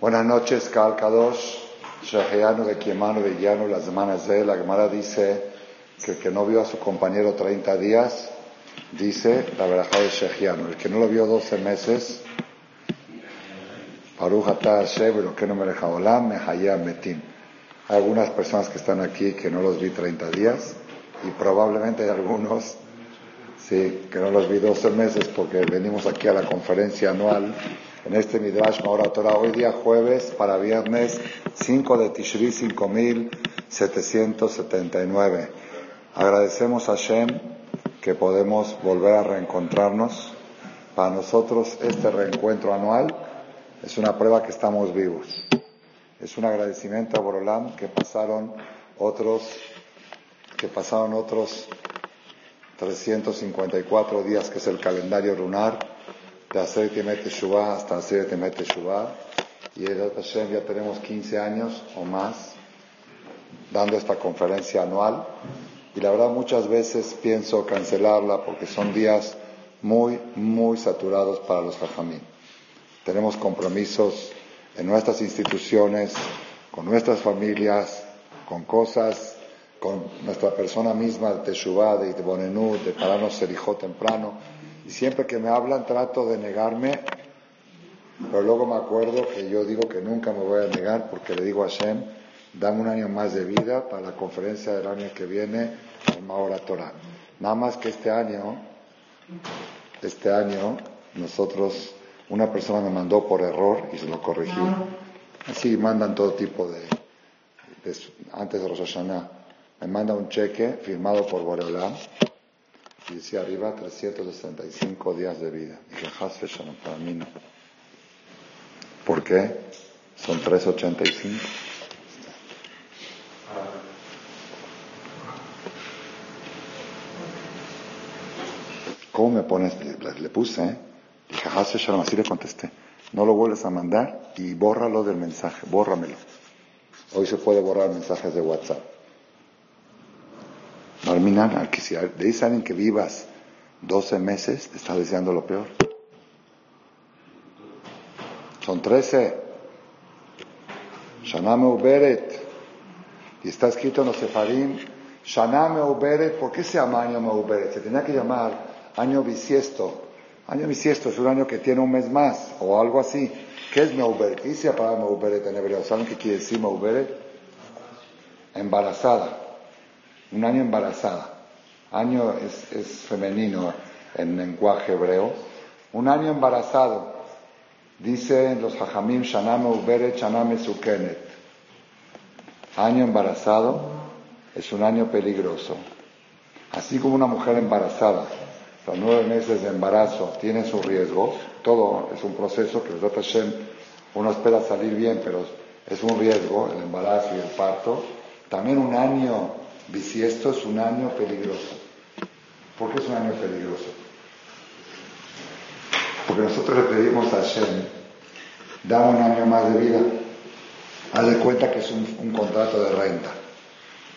Buenas noches, Kal Kadosh, Sheheanu de Kiemano de Llano, las semanas de la Gemara dice que el que no vio a su compañero 30 días, dice la verajá de Sheheanu. El que no lo vio 12 meses, Hashem, lo que no me deja me metim. Hay algunas personas que están aquí que no los vi 30 días y probablemente hay algunos sí, que no los vi 12 meses porque venimos aquí a la conferencia anual en este Midrash Maora hoy día jueves para viernes 5 de Tishri 5779. Agradecemos a Shem que podemos volver a reencontrarnos. Para nosotros este reencuentro anual es una prueba que estamos vivos. Es un agradecimiento a Borolam que pasaron otros, que pasaron otros 354 días, que es el calendario lunar, de hacer Timet Shuvah hasta hacer Timet Shuvah. Y el Hashem ya tenemos 15 años o más dando esta conferencia anual. Y la verdad muchas veces pienso cancelarla porque son días muy, muy saturados para los jajamín. Tenemos compromisos en nuestras instituciones, con nuestras familias, con cosas, con nuestra persona misma de Teshuvah, de Itbonenú, de pararnos hijo temprano. Y siempre que me hablan trato de negarme, pero luego me acuerdo que yo digo que nunca me voy a negar porque le digo a Hashem, dame un año más de vida para la conferencia del año que viene en Mahora Torah. Nada más que este año, este año, nosotros una persona me mandó por error y se lo corregí. Así mandan todo tipo de, antes de Rosh Hashanah, me manda un cheque firmado por Boreolam y decía arriba 365 días de vida. Dije, Hasbe Shalom, para mí no. ¿Por qué? Son 385. ¿Cómo me pones? Le, puse, ¿eh? Dije, así le contesté. No lo vuelves a mandar y bórralo del mensaje, bórramelo. Hoy se puede borrar mensajes de WhatsApp. Marminan, que si le dice a alguien que vivas 12 meses, te está deseando lo peor. Son 13. Shaname Uberet. Y está escrito en los Sefarim, Shaname Uberet. ¿Por qué se llama año Uberet? Se tenía que llamar año bisiesto Año bisiesto es un año que tiene un mes más o algo así. ¿Qué es Meuberet? ¿Qué dice para Meuberet en hebreo? ¿Saben qué quiere decir Meuberet? Embarazada. Un año embarazada. Año es, femenino en lenguaje hebreo. Un año embarazado. Dicen los hajamim Shaname Uberet, Shaname Sukenet. Año embarazado es un año peligroso. Así como una mujer embarazada los nueve meses de embarazo tienen sus riesgos, todo es un proceso que Hashem, uno espera salir bien, pero es un riesgo el embarazo y el parto. También un año bisiesto es un año peligroso. ¿Por qué es un año peligroso? Porque nosotros le pedimos a Hashem, da un año más de vida. Haz de cuenta que es un, un contrato de renta.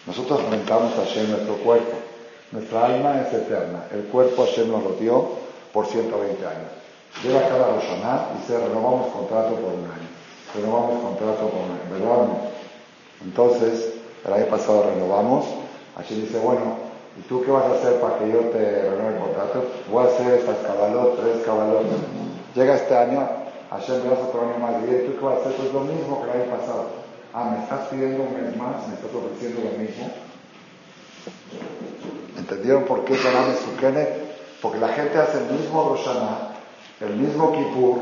Nosotros rentamos a Hashem nuestro cuerpo. Nuestra alma es eterna. El cuerpo Hashem nos lo dio por 120 años. Llega cada Roshaná y se renovamos contrato por un año. Renovamos contrato por un año. ¿Verdad? Entonces, el año pasado renovamos. Hashem dice, bueno, ¿y tú qué vas a hacer para que yo te renueve el contrato? Voy a hacer estas cabalot, tres cabalot. Llega este año, Hashem me das otro año más. Y ¿tú qué vas a hacer? Pues lo mismo que el año pasado. Ah, me estás pidiendo un mes más, me estás ofreciendo lo mismo. ¿Entendieron por qué Shaname Sukenet? Porque la gente hace el mismo Roshana, el mismo Kippur,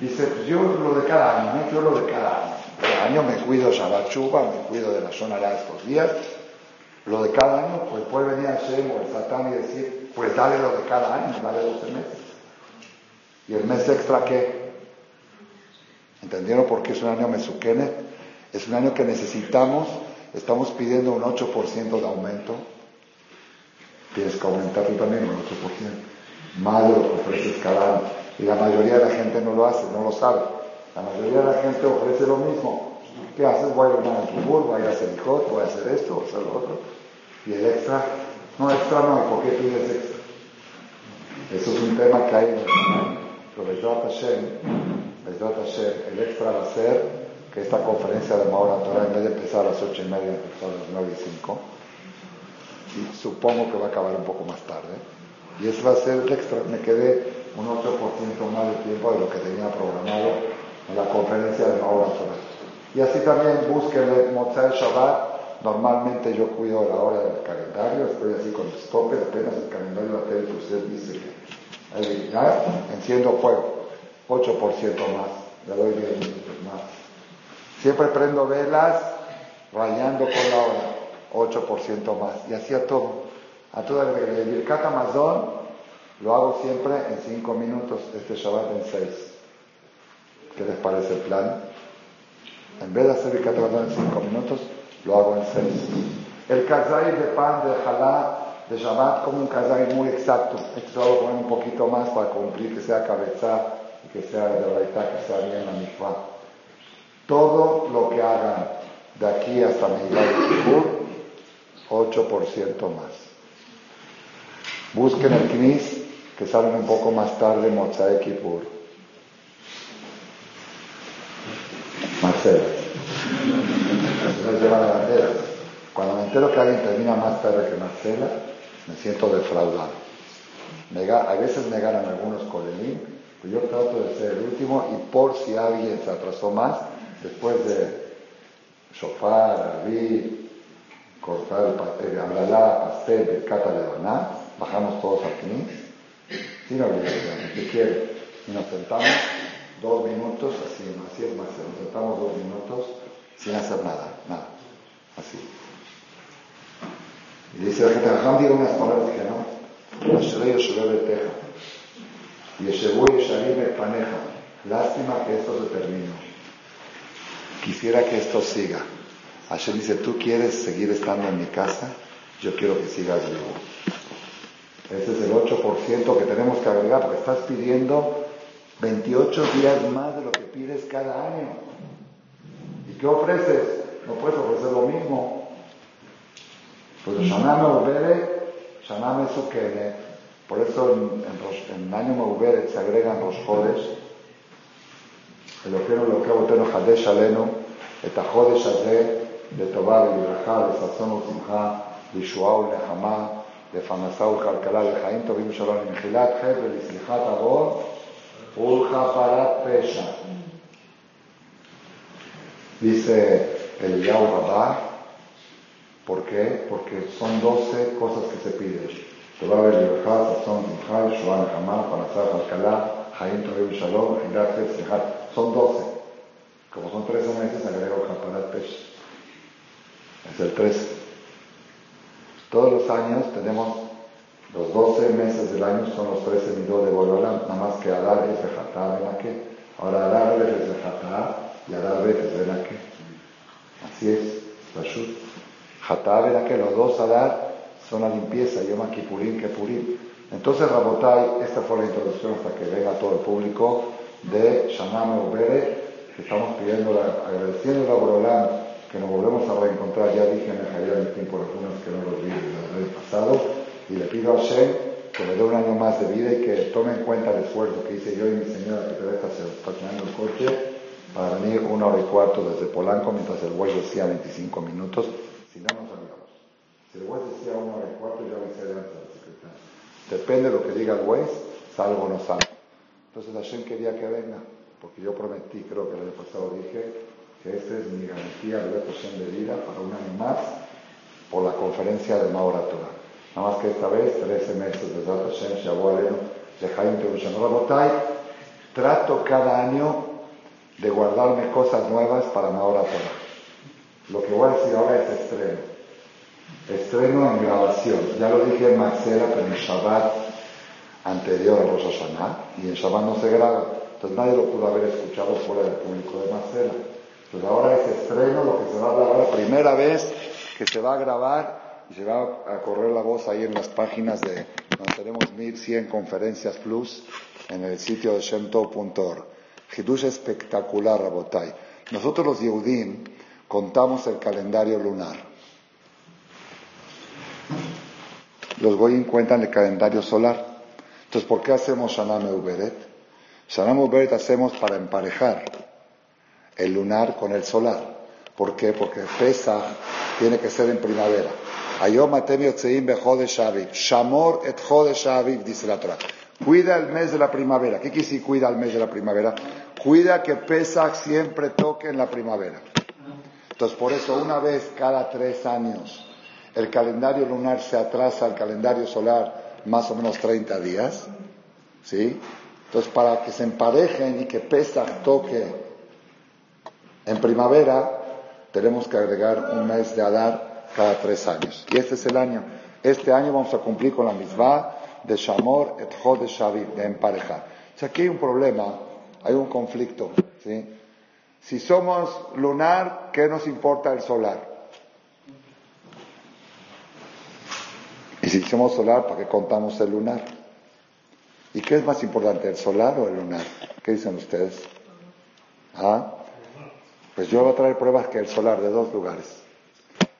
dice, pues yo lo de cada año, ¿no? yo lo de cada año. Cada año me cuido Shabbat Shuba, me cuido de la zona de estos días. Lo de cada año, pues puede venir Hashem o el Satán y decir, pues dale lo de cada año, dale 12 meses. ¿Y el mes extra qué? ¿Entendieron por qué es un año Mesukenet? Es un año que necesitamos, estamos pidiendo un 8% de aumento tienes que aumentar tú también un 8%, más de que ofreces cada año. Y la mayoría de la gente no lo hace, no lo sabe. La mayoría de la gente ofrece lo mismo. ¿Qué haces? Voy a ir a fútbol, voy a hacer el hot, voy a hacer esto, voy a hacer lo otro. Y el extra, no extra no, ¿y por qué pides extra? Eso es un tema que hay en el canal. Pero Hashem, el extra va a ser que esta conferencia de Mahora Torah, en vez de empezar a las ocho y media, empezó a las nueve y cinco. Supongo que va a acabar un poco más tarde. Y eso va a ser el extra. Me quedé un 8% más de tiempo de lo que tenía programado en la conferencia de Mahora Torah. Y así también busquen Mozart Shabbat. Normalmente yo cuido la hora del calendario, estoy así con los topes, apenas el calendario de la tele que usted dice que ya enciendo fuego, 8% más, le doy 10 minutos más. Siempre prendo velas, rayando con la hora, 8% más. Y hacía todo. A toda el Birkat Amazon lo hago siempre en 5 minutos, este Shabbat en 6. ¿Qué les parece el plan? En vez de hacer el Amazon en 5 minutos, lo hago en 6. El kazai de pan de jalá de Shabbat como un kazai muy exacto. Esto lo poner un poquito más para cumplir que sea cabeza y que sea de la que sea bien la misma. Todo lo que hagan de aquí hasta de Kippur, 8% más. Busquen el Knis, que salen un poco más tarde, Mozae Kippur. Marcela. Cuando me entero que alguien termina más tarde que Marcela, me siento defraudado. a veces me ganan algunos colelín, pero yo trato de ser el último y por si alguien se atrasó más, después de shofar, abrir, cortar el pastel, el cata de baná, bajamos todos aquí, sin obligación, si quiere, y nos sentamos dos minutos, así, así es más, nos sentamos dos minutos sin hacer nada, nada, así. Y dice la gente, digo unas palabras que no, Ashrei Yoshua Teja, Yeshevu Yesharim Paneja, lástima que esto se terminó. Quisiera que esto siga. Hashem dice, tú quieres seguir estando en mi casa, yo quiero que sigas vivo. Ese es el 8% que tenemos que agregar porque estás pidiendo 28 días más de lo que pides cada año. ¿Y qué ofreces? No puedes ofrecer lo mismo. Pues Shaná Meubere, Shaná Mesukene. Por eso en, en, en año Meubere se agregan los jodes. El opino lo que boteno Hadesh Alenu, et Hadesh Adé, de Tobá, de Librajá, de Sazón Usimjá, de Shuau, de Hamá, de Fanasá, de Jalcalá, de Jaim, Tobim Shalom, de Mejilat, Hebre, de Slihat Aror, Olja para pesa. Dice el Yahweh ¿Por qué? Porque son doce cosas que se piden. Tobabel Yerujá, Sazón Zimjai, Shoan Hamar, Panazar, Alcalá, Jaim Tabib Shalom, Hilaje, Sehat. Son doce. Como son trece meses, agrego Japarat Pesh. Es el trece. Todos los años tenemos los 12 meses del año son los 13 midot de Borolam, nada más que Adar es de qué? Ahora Adar es de Jatá y Adar es de qué? Así es, Rashut. Jatá qué? los dos Adar son la limpieza, Yom Kippurim, Kepurim. Entonces, Rabotai, esta fue la introducción hasta que venga todo el público de Shaname Ubere, que estamos pidiendo, agradeciendo a Borolán que nos volvemos a reencontrar, ya dije en el Hayar tiempo algunos que no los vi el pasado, y le pido a Shem que me dé un año más de vida y que tome en cuenta el esfuerzo que hice yo y mi señora que se está estacionando el coche para venir una hora y cuarto desde Polanco mientras el juez decía 25 minutos, si no nos olvidamos. Si el juez decía una hora y cuarto, yo avisé delante de la secretaria. Depende de lo que diga el juez, salgo o no salgo. Entonces Hashem quería que venga, porque yo prometí, creo que el año pasado dije, que esta es mi garantía de Hashem de vida para un año más por la conferencia de Maora Torah. Nada más que esta vez, 13 meses de Hashem, Shavualeno, de Jaime Rabotay, trato cada año de guardarme cosas nuevas para Maora Torah. Lo que voy a decir ahora es estreno. Estreno en grabación. Ya lo dije en Marcela, pero en Shabbat anterior a Rosh Hashanah y en Shabbat no se graba. Entonces nadie lo pudo haber escuchado fuera del público de Marcela. Entonces ahora es estreno lo que se va a grabar, la primera vez que se va a grabar y se va a correr la voz ahí en las páginas de donde tenemos 1100 conferencias plus en el sitio de shemto.org. Hidush espectacular, Rabotai. Nosotros los Yehudim contamos el calendario lunar. Los Goyim cuentan el calendario solar. Entonces, ¿por qué hacemos Shana Meuberet? Shana Beret hacemos para emparejar el lunar con el solar. ¿Por qué? Porque Pesach tiene que ser en primavera. Ayom atem yotzeim bejodesh aviv. Shamor et dice. Cuida el mes de la primavera. ¿Qué quiere decir cuida el mes de la primavera? Cuida que Pesach siempre toque en la primavera. Entonces, por eso, una vez cada tres años, el calendario lunar se atrasa al calendario solar más o menos 30 días. ¿Sí? Entonces, para que se emparejen y que Pesach toque en primavera, tenemos que agregar un mes de Adar cada tres años. Y este es el año. Este año vamos a cumplir con la misma de Shamor et de de emparejar. O sea, aquí hay un problema, hay un conflicto. ¿sí? Si somos lunar, ¿qué nos importa el solar? Y si somos solar, ¿para qué contamos el lunar? ¿Y qué es más importante, el solar o el lunar? ¿Qué dicen ustedes? ¿Ah? Pues yo voy a traer pruebas que el solar de dos lugares.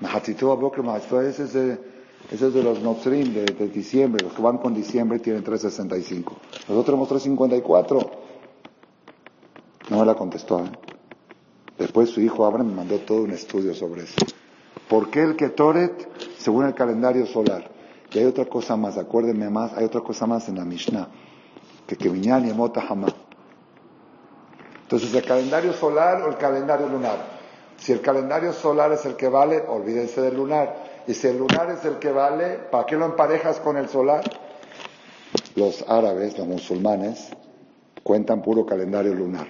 Mahatito Abokr, Mahatito ese es de, ese es de los Notrim de, de, diciembre. Los que van con diciembre tienen 365. Nosotros tenemos 354. No me la contestó. ¿eh? Después su hijo Abraham me mandó todo un estudio sobre eso. ¿Por qué el Ketoret según el calendario solar? Y hay otra cosa más, acuérdenme más, hay otra cosa más en la Mishnah. Que que y Mota jamás. Entonces, el calendario solar o el calendario lunar. Si el calendario solar es el que vale, olvídense del lunar. Y si el lunar es el que vale, ¿para qué lo emparejas con el solar? Los árabes, los musulmanes, cuentan puro calendario lunar.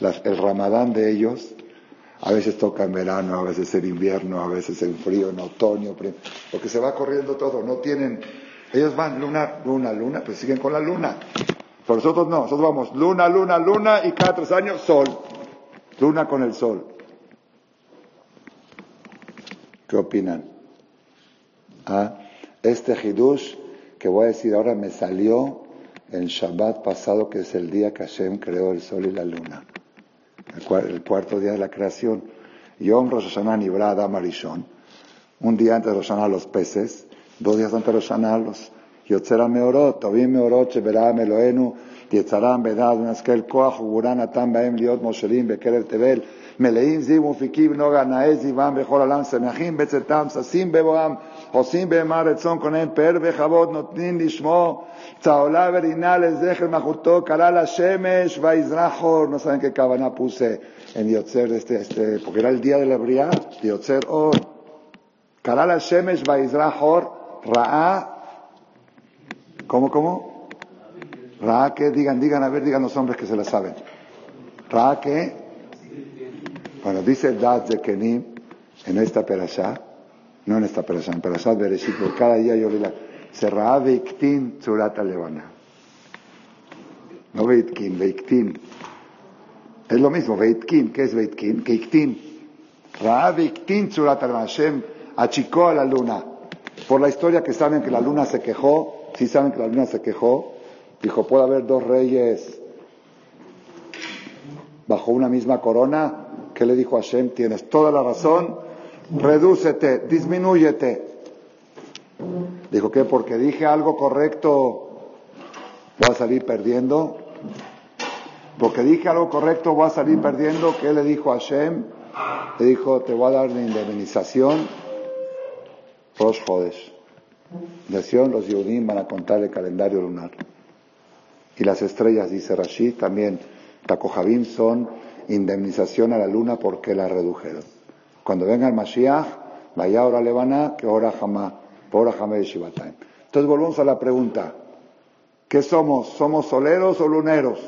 el ramadán de ellos a veces toca en verano, a veces en invierno, a veces en frío, en otoño, porque se va corriendo todo. No tienen, ellos van luna, luna, luna, pues siguen con la luna. Pero nosotros no, nosotros vamos luna, luna, luna y cada tres años sol. Luna con el sol. ¿Qué opinan? ¿Ah? Este Hidush que voy a decir ahora me salió el Shabbat pasado, que es el día que Hashem creó el sol y la luna, el, cuarto día de la creación. Yom Rosh Hashanah Nibra Adam Arishon. Un día antes de Rosh los peces, dos días antes de Rosh Hashanah los Yotzera Meorot, Tobim Meorot, Sheberá Meloenu, יצרם בדעת ונסכל כוח וגבורה נתן בהם להיות מושלים בקרב תבל, מלאים זיו ומפיקים נוגה, נאה זיום בכל עולם, שמחים בצאתם, ששים בבואם, עושים בהמה רצון כונן, פאר וכבוד נותנים לשמו, צהולה ורינה לזכר מלכותו, קרא לשמש ויזרח אור, saben qué cabana puse en Yotzer, este, porque era el Yotzer Or, קרא לשמש ויזרח אור, ראה ¿Cómo, cómo? Ra que, digan, digan, a ver, digan los hombres que se la saben. Ra que, bueno, dice Dad de Kenim en esta perashá, no en esta perashá, en perashá Bereshit, por cada día yo le la, se Ra Veiktin Tzurata Levana. No Veitkin, Veiktin. Es lo mismo, Veitkin, ¿qué es Veitkin? Keiktin. Ra Veiktin Tzurata Levana. Hashem achicó a la luna. Por la historia que saben que la luna se quejó si saben que la luna se quejó, dijo, puede haber dos reyes bajo una misma corona. ¿Qué le dijo a Hashem? Tienes toda la razón, redúcete, disminúyete. Dijo que porque dije algo correcto voy a salir perdiendo. Porque dije algo correcto voy a salir perdiendo. ¿Qué le dijo a Hashem? Le dijo, te voy a dar una indemnización. Rosh Jodes. Nación, los Yehudim van a contar el calendario lunar. Y las estrellas, dice Rashid, también, Takojabim son indemnización a la luna porque la redujeron. Cuando venga el Mashiach, vaya ahora Levana, que ahora jamás, por ahora jamás Shivatayim. Entonces volvemos a la pregunta. ¿Qué somos? ¿Somos soleros o luneros?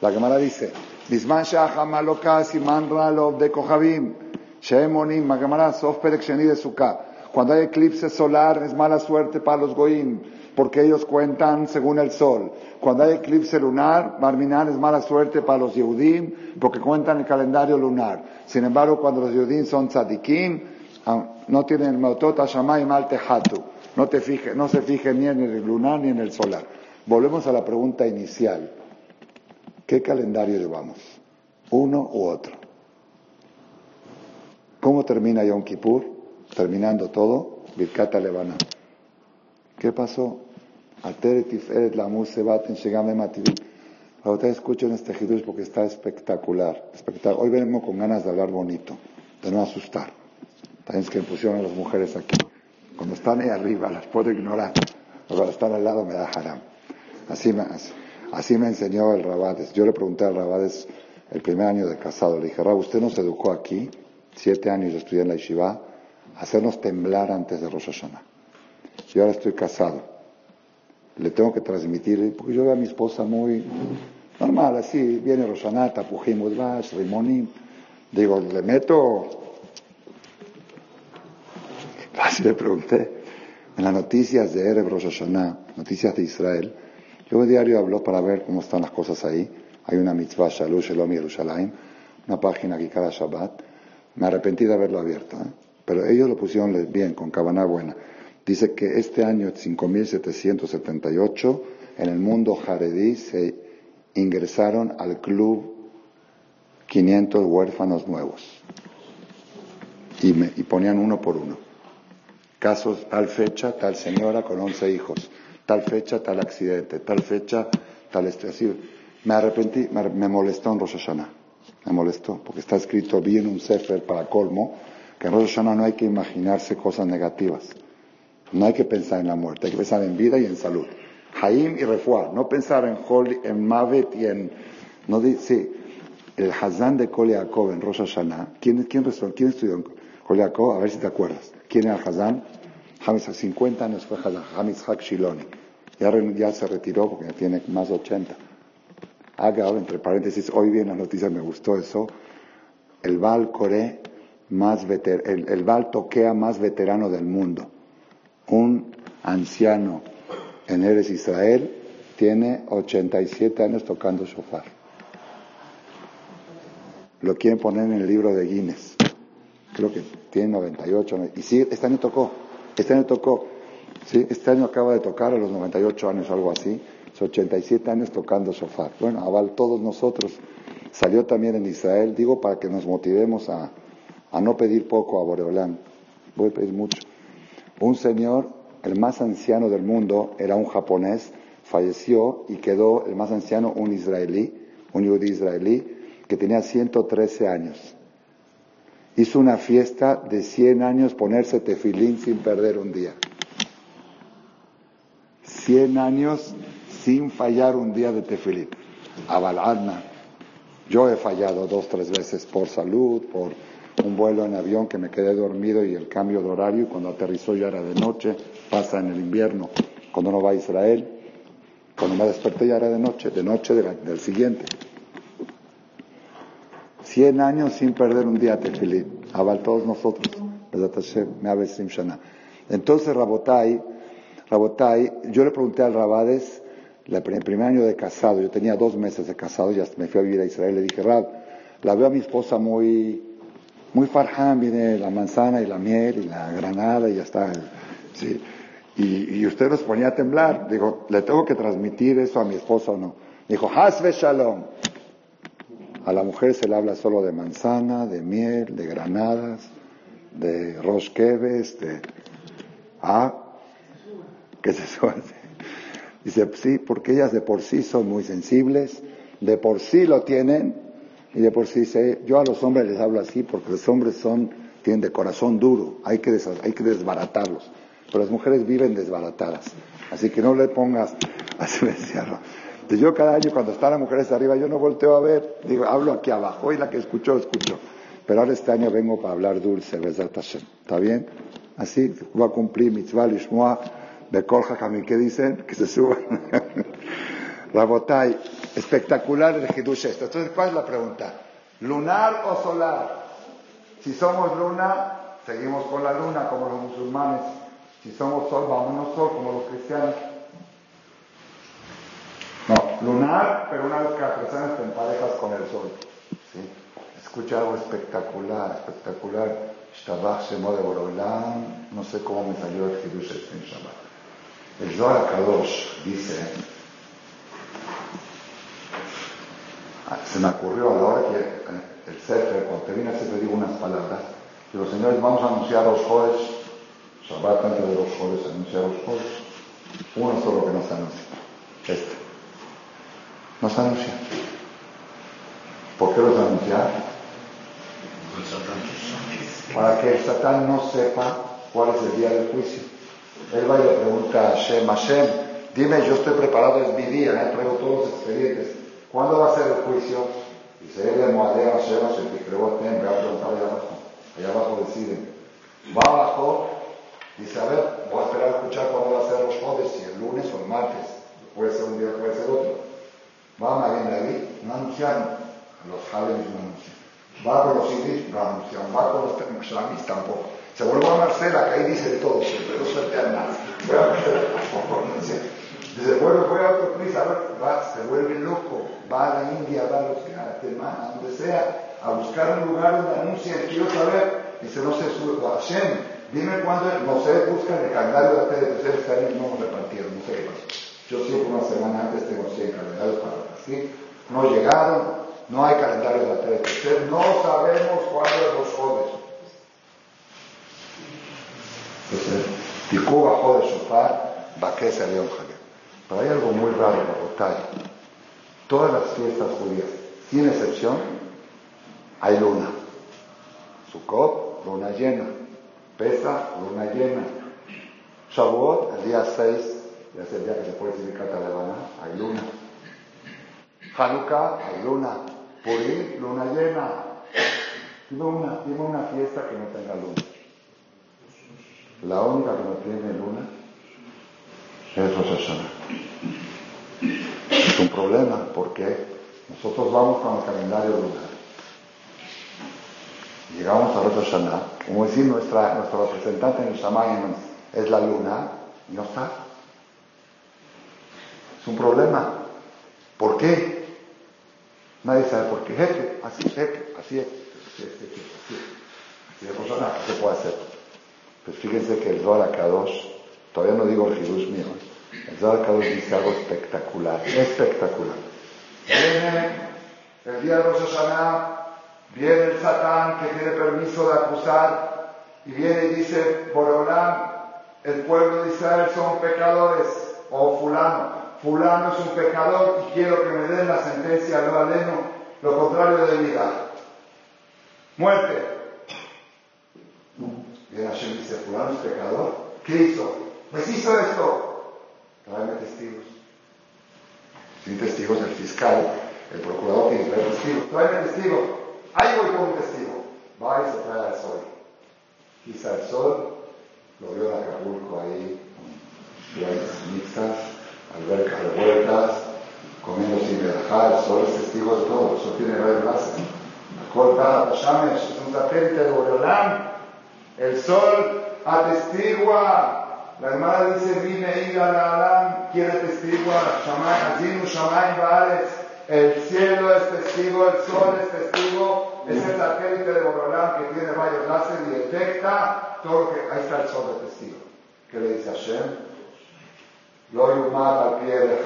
La Gemara dice, Bisman Shah Siman Ralov de Kohabim, Shemonim, Magamara, Sof Perek de Sukkah. Cuando hay eclipse solar es mala suerte para los goim. Porque ellos cuentan según el sol. Cuando hay eclipse lunar, Marminan es mala suerte para los Yehudim, porque cuentan el calendario lunar. Sin embargo, cuando los Yehudim son tzadikim, ah, no tienen el Mautot y Mal Tejatu. No, te fije, no se fije ni en el lunar ni en el solar. Volvemos a la pregunta inicial. ¿Qué calendario llevamos? ¿Uno u otro? ¿Cómo termina Yom Kippur? Terminando todo, Birkata Levana. ¿Qué pasó? Ahora escuchen este hidush porque está espectacular, espectacular. Hoy venimos con ganas de hablar bonito, de no asustar. También es que pusieron a las mujeres aquí. Cuando están ahí arriba las puedo ignorar, pero cuando están al lado me da haram. Así me, así me enseñó el Rabades. Yo le pregunté al Rabades el primer año de casado, le dije, Rab, usted nos educó aquí, siete años yo estudié en la yeshiva, hacernos temblar antes de Rosh Hashanah. Yo ahora estoy casado. Le tengo que transmitir, porque yo veo a mi esposa muy normal, así, viene Roshanata, Pujim Vash, Rimonim. Digo, le meto. Así le pregunté. En las noticias de Erev Rosh Hashanah, noticias de Israel, yo a diario hablo para ver cómo están las cosas ahí. Hay una mitzvah, Shalom Shalom Yerushalayim, una página aquí cada Shabbat. Me arrepentí de haberlo abierto, ¿eh? pero ellos lo pusieron bien, con cabana buena. Dice que este año 5778 en el mundo jaredí se ingresaron al club 500 huérfanos nuevos y, y ponían uno por uno. Casos, tal fecha, tal señora con 11 hijos, tal fecha, tal accidente, tal fecha, tal estrés. Me arrepentí, me, molestó en Rosh. Me molestó, porque está escrito bien un sefer para colmo, que en Rosh no hay que imaginarse cosas negativas. No hay que pensar en la muerte, hay que pensar en vida y en salud. Haim y Refuah, no pensar en, en Mavet y en... No dice, el Hazán de Kol en Rosh Hashanah, ¿quién, quién, quién estudió en Kol A ver si te acuerdas. ¿Quién era el Hazán? Hamis, a 50 años fue Hazán, Hamis Hak Shiloni. Ya, se retiró porque ya tiene más de 80. Haga, entre paréntesis, hoy bien la noticia me gustó eso. El Baal Coré más veter, el, el Toquea más veterano del mundo un anciano en Eres Israel tiene 87 años tocando shofar. Lo quieren poner en el libro de Guinness. Creo que tiene 98. Y sí, este año tocó. Este año tocó. Sí, este año acaba de tocar a los 98 años, algo así. 87 años tocando shofar. Bueno, aval todos nosotros. Salió también en Israel, digo, para que nos motivemos a, a no pedir poco a Boreolán. Voy a pedir mucho. Un señor, el más anciano del mundo, era un japonés, falleció y quedó el más anciano un israelí, un judío israelí, que tenía 113 años. Hizo una fiesta de 100 años ponerse tefilín sin perder un día. 100 años sin fallar un día de tefilín. Avalarna. Yo he fallado dos, tres veces por salud, por un vuelo en avión que me quedé dormido y el cambio de horario, y cuando aterrizó ya era de noche, pasa en el invierno, cuando uno va a Israel, cuando me desperté ya era de noche, de noche del siguiente. Cien años sin perder un día tefilín, aval todos nosotros, entonces Rabotai, Rabotai, yo le pregunté al Rabades, el primer año de casado, yo tenía dos meses de casado, ya me fui a vivir a Israel, le dije, Rab, la veo a mi esposa muy, muy farján, viene la manzana y la miel y la granada y ya está. ¿sí? Y, usted nos ponía a temblar. Digo, ¿le tengo que transmitir eso a mi esposa o no? Dijo, Hasbe Shalom. A la mujer se le habla solo de manzana, de miel, de granadas, de rosqueves, de... Ah, ¿qué es eso? Dice, sí, porque ellas de por sí son muy sensibles, de por sí lo tienen, y de por sí sé, yo a los hombres les hablo así porque los hombres son, tienen de corazón duro, hay que, hay que desbaratarlos. Pero las mujeres viven desbaratadas. Así que no le pongas, así me decía, yo cada año cuando están las mujeres arriba, yo no volteo a ver, digo, hablo aquí abajo y la que escuchó, escuchó. Pero ahora este año vengo para hablar dulce, ¿verdad? ¿Está bien? Así, voy a cumplir mitzvah, lishmoa, de kolja, ¿qué dicen? Que se suban. Rabotai, espectacular el Hidush esto. Entonces, ¿cuál es la pregunta? ¿Lunar o solar? Si somos luna, seguimos con la luna como los musulmanes. Si somos sol, vámonos sol como los cristianos. lunar, pero una vez cada tres años te emparejas con el sol. ¿sí? Escucha algo espectacular, espectacular. De no sé cómo me salió el Hidush en Shabbat. El Zohar Kadosh dice, se me ocurrió a la hora que eh, el Sefer, cuando te vine a te digo unas palabras, digo, señores, vamos a anunciar los jueves, Shabbat antes de los jueves, anunciar los jueves. Uno solo que no se anuncia, este. No se anuncia. ¿Por qué los anunciar? Para que el Satán no sepa cuál es el día del juicio. Él va y le pregunta a Hashem, Hashem, dime, yo estoy preparado, es mi día, ¿eh? traigo todos los expedientes. ¿Cuándo va a ser el juicio? Dice, él de Moadea Hashem, Hashem, te creó Atem, voy a preguntar allá abajo. Allá abajo deciden. Va abajo, dice, a ver, voy a esperar a escuchar cuándo va a ser los jueves, si el lunes o el martes. Puede ser un día, puede ser otro. Va a Marín David, no anunciaron. Los Halems no anuncian. Va con los Idris, no anunciaron. Va con los Shamis tampoco. Se vuelve a Marcela, que ahí dice todo siempre, no suelte a nada. Voy a. Dice, bueno, voy a otro país, a ver, va, se vuelve loco, va a la India, va a los a Temán, a donde sea, a buscar un lugar donde anuncien, quiero saber. Dice, no sé, sube, Hashem, dime cuándo, no sé, busca el calendario de la TDT, este año no repartieron, no sé qué pasó. Yo siempre una semana antes tengo 100 calendarios para repartir. No llegaron, no hay calendario de la TDT, no sabemos cuándo es los jóvenes. Entonces, Ticú bajó de sofá, Baqué salió en Jaleo. Pero hay algo muy raro, Bogotá. Todas las fiestas judías, sin excepción, hay luna. Sukkot, luna llena. Pesa, luna llena. Shavuot, el día 6, ya es el día que se puede decir Catalevana, hay luna. Hanukkah, hay luna. Purim, luna llena. Luna, dime una fiesta que no tenga luna. La única que no tiene luna es Rosh Hashanah. Es un problema porque nosotros vamos con el calendario lunar. Llegamos a Rosh Hashanah, como decir nuestra, nuestro representante en el Shamayim es la luna, y no está. Es un problema. ¿Por qué? Nadie sabe por qué. Jefe, así, jefe, así es. Así es, así es. Así es, Rosh ¿qué se puede hacer? Pues fíjense que el Zohar Kadosh, todavía no digo el mío, el Zohar Kadosh dice algo espectacular, espectacular. Viene el día de Rosh viene el Satán que tiene permiso de acusar y viene y dice, Borolán, el pueblo de Israel son pecadores, o fulano, fulano es un pecador y quiero que me den la sentencia, lo aleno, lo contrario de vida. Muerte. Y Hashem dice, fulano es pecador. ¿Qué hizo? Pues hizo esto. Tráeme testigos. Sin testigos, el fiscal, el procurador tiene que traer testigos. Tráeme testigos. Ahí voy con un testigo. Va y se trae al sol. Quizá el sol, lo vio en Acapulco ahí, con mixtas, albercas revueltas, comiendo sin verajá, el sol es testigo de todo, el sol tiene rayos láser. La colpa, Shamesh, es un satélite de Boreolán, el sol atestigua. La hermana dice, vine a la Alam, quiere testiguar. Azinu Shamay Bares. El cielo es testigo, el sol es testigo. Es el satélite de Borolán que tiene rayos láser y detecta todo lo que... Ahí está el sol de testigo. ¿Qué le dice Hashem? Lo yumat al pie de.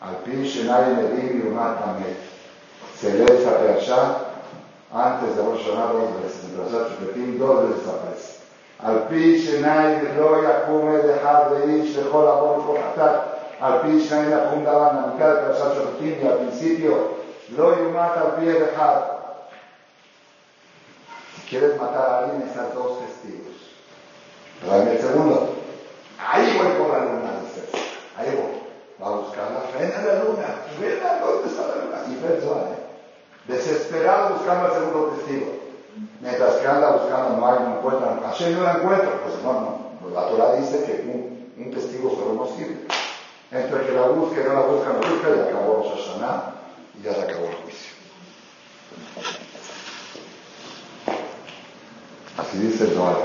Al pin Shenay Medim yumat también. Se lee esa perashá antes de Rosh Hashanah dos veces, en Rashat Shpetim dos veces aparece. Yakume dejar de ish de kol abor kohatat. Al pi shenai yakum daban la mitad de Rashat Shpetim y al principio lo yumat al pie dejar. Si quieres matar a alguien, necesitas dos testigos. Tráeme el segundo. Ahí voy por la luna. Ahí voy. Va a buscar la ven a la luna. Ven dónde está la luna. Y ven, desesperado buscando al segundo testigo. Mientras que anda buscando, no hay, no encuentra. Hashem no la encuentra. Pues no, no. La Torah dice que un, testigo solo no sirve. Entre que la busque y no la busca, no busca, y acabó Rosh Hashanah y ya se acabó el juicio. Así dice el Zohar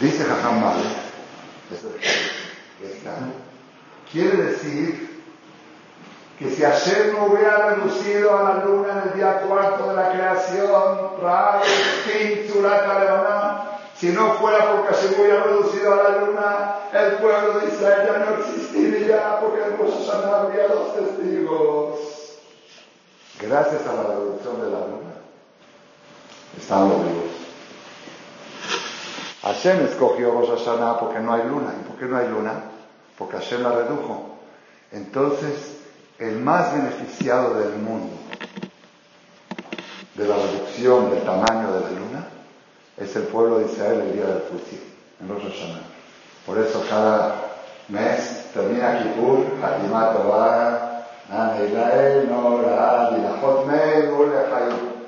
Dice Jajam está Quiere decir que si ayer no hubiera reducido a la luna en el día cuarto de la creación, si no fuera porque se hubiera reducido a la luna, el pueblo de Israel ya no existiría, porque en Rosh había dos testigos. Gracias a la reducción de la luna, estamos vivos. Hashem escogió Rosh Hashanah porque no hay luna. ¿Y por qué no hay luna? Porque Hashem la redujo. Entonces, el más beneficiado del mundo de la reducción del tamaño de la luna es el pueblo de Israel el día del juicio, en Rosh Hashanah. Por eso cada mes termina Kippur, Hatimat Tovah, Ane Nora, Dilachot Meil, Ule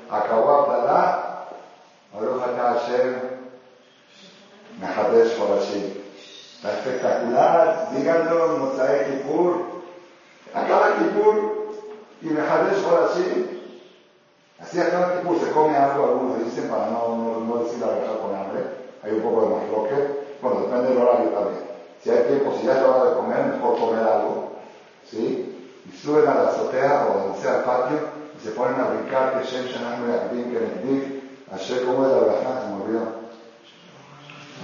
Akawab Dala, Baruch Ata Hashem, Mehadesh Horashim. Está espectacular, díganlo, Mosai Kippur, acaba y Mehadesh Horashim, Así acá tipo se come algo, algunos dicen, para no, no, decir la verdad con hambre. Hay un poco de masloque. Bueno, depende del horario también. Si hay tiempo, si ya es hora de comer, mejor comer algo. ¿Sí? Y suben a la azotea o donde sea al patio y se ponen a brincar que Shem Shanam Yakdim Kenegdik. Ayer, ¿cómo es la verdad? Se me olvidó.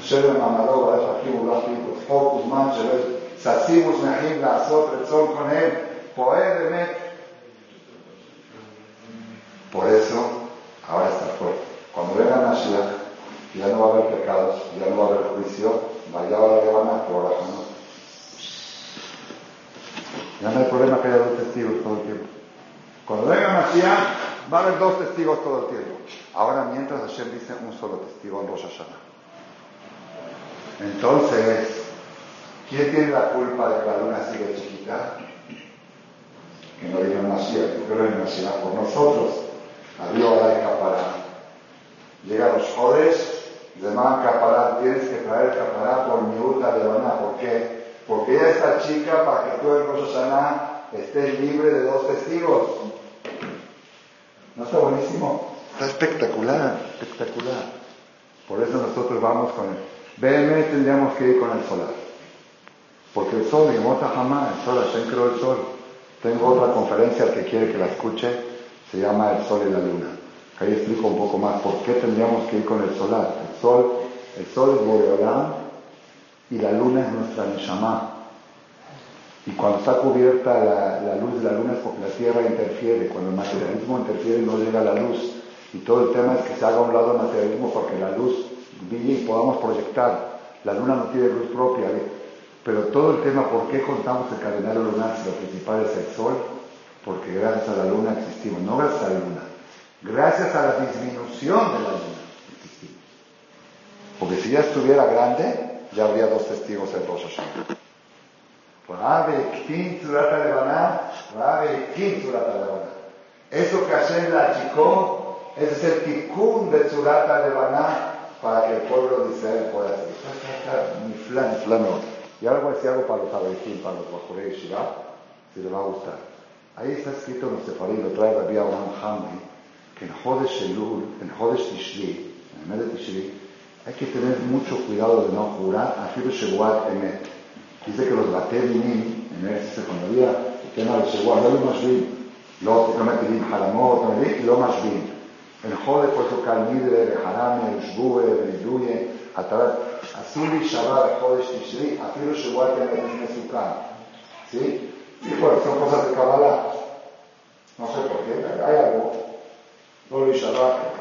אשר למעמדו וברך אחים ולחים וצחוק וזמן שלא ששים ושמחים לעשות רצון קונם פועל באמת por eso, ahora está fuerte. Cuando venga Mashiach, ya no va a haber pecados, ya no va a haber juicio, vaya ahora que van a por Ya no hay problema que haya dos testigos todo el tiempo. Cuando venga Mashiach, va a haber dos testigos todo el tiempo. Ahora, mientras Hashem dice un solo testigo en Rosh. Entonces, ¿quién tiene la culpa de que la luna sigue chiquita? Que no diga Mashiach, que creo en Mashiach por nosotros. Adiós la capará. Llega los jodes, demás capará, tienes que traer capará por miuta de lana. ¿Por qué? Porque ella está chica para que tú en Rosasana estés libre de dos testigos. ¿No está buenísimo? Está espectacular, espectacular. Por eso nosotros vamos con el BM tendríamos que ir con el solar. Porque el sol, y mota jamás, el sol, Hashem creó el sol. Tengo otra conferencia que quiere que la escuche se llama el sol y la luna. Ahí explico un poco más por qué tendríamos que ir con el solar. El sol, el sol es Boreolán y la luna es nuestra Neshama. Y cuando está cubierta la, luz de la luna es porque la Tierra interfiere. Cuando el materialismo interfiere no llega la luz. Y todo el tema es que se haga a un lado el materialismo porque la luz brille y podamos proyectar. La luna no tiene luz propia. Pero todo el tema, ¿por qué contamos el calendario lunar si lo principal es el sol? Porque gracias a la luna existimos, no gracias a la luna, gracias a la disminución de la luna existimos. Porque si ya estuviera grande, ya habría dos testigos en Rosh Hashanah. Eso que Hashem la achicó, ese es el tikkun de Tzurata Levaná para que el pueblo de Israel pueda hacer. Mi flan, Y ahora voy a decir algo para los abejim, para los bajurei Shiva, si les va a gustar. האיש תסכיתו מספרים ותראי רבי אברהם חמרי, כן חודש אלול, כן חודש תשרי, האמת תשרי, hay que tener mucho cuidado de no jurar אפילו שבועת אמת. Dice que los בתי en ארץ הסקונדריה, tema del שבוע, לא היו משווים. לא, לא מטילים חלומות, לא משווים. En Jode, por eso Calmide, Harame, Shbue, Beduye, Atarat, אסור להישבע בחודש תשרי, אפילו שבועת אמת מסוכן. ¿Sí? Y bueno, son cosas de Kabbalah. No sé por qué, hay algo. Lo Shabbat.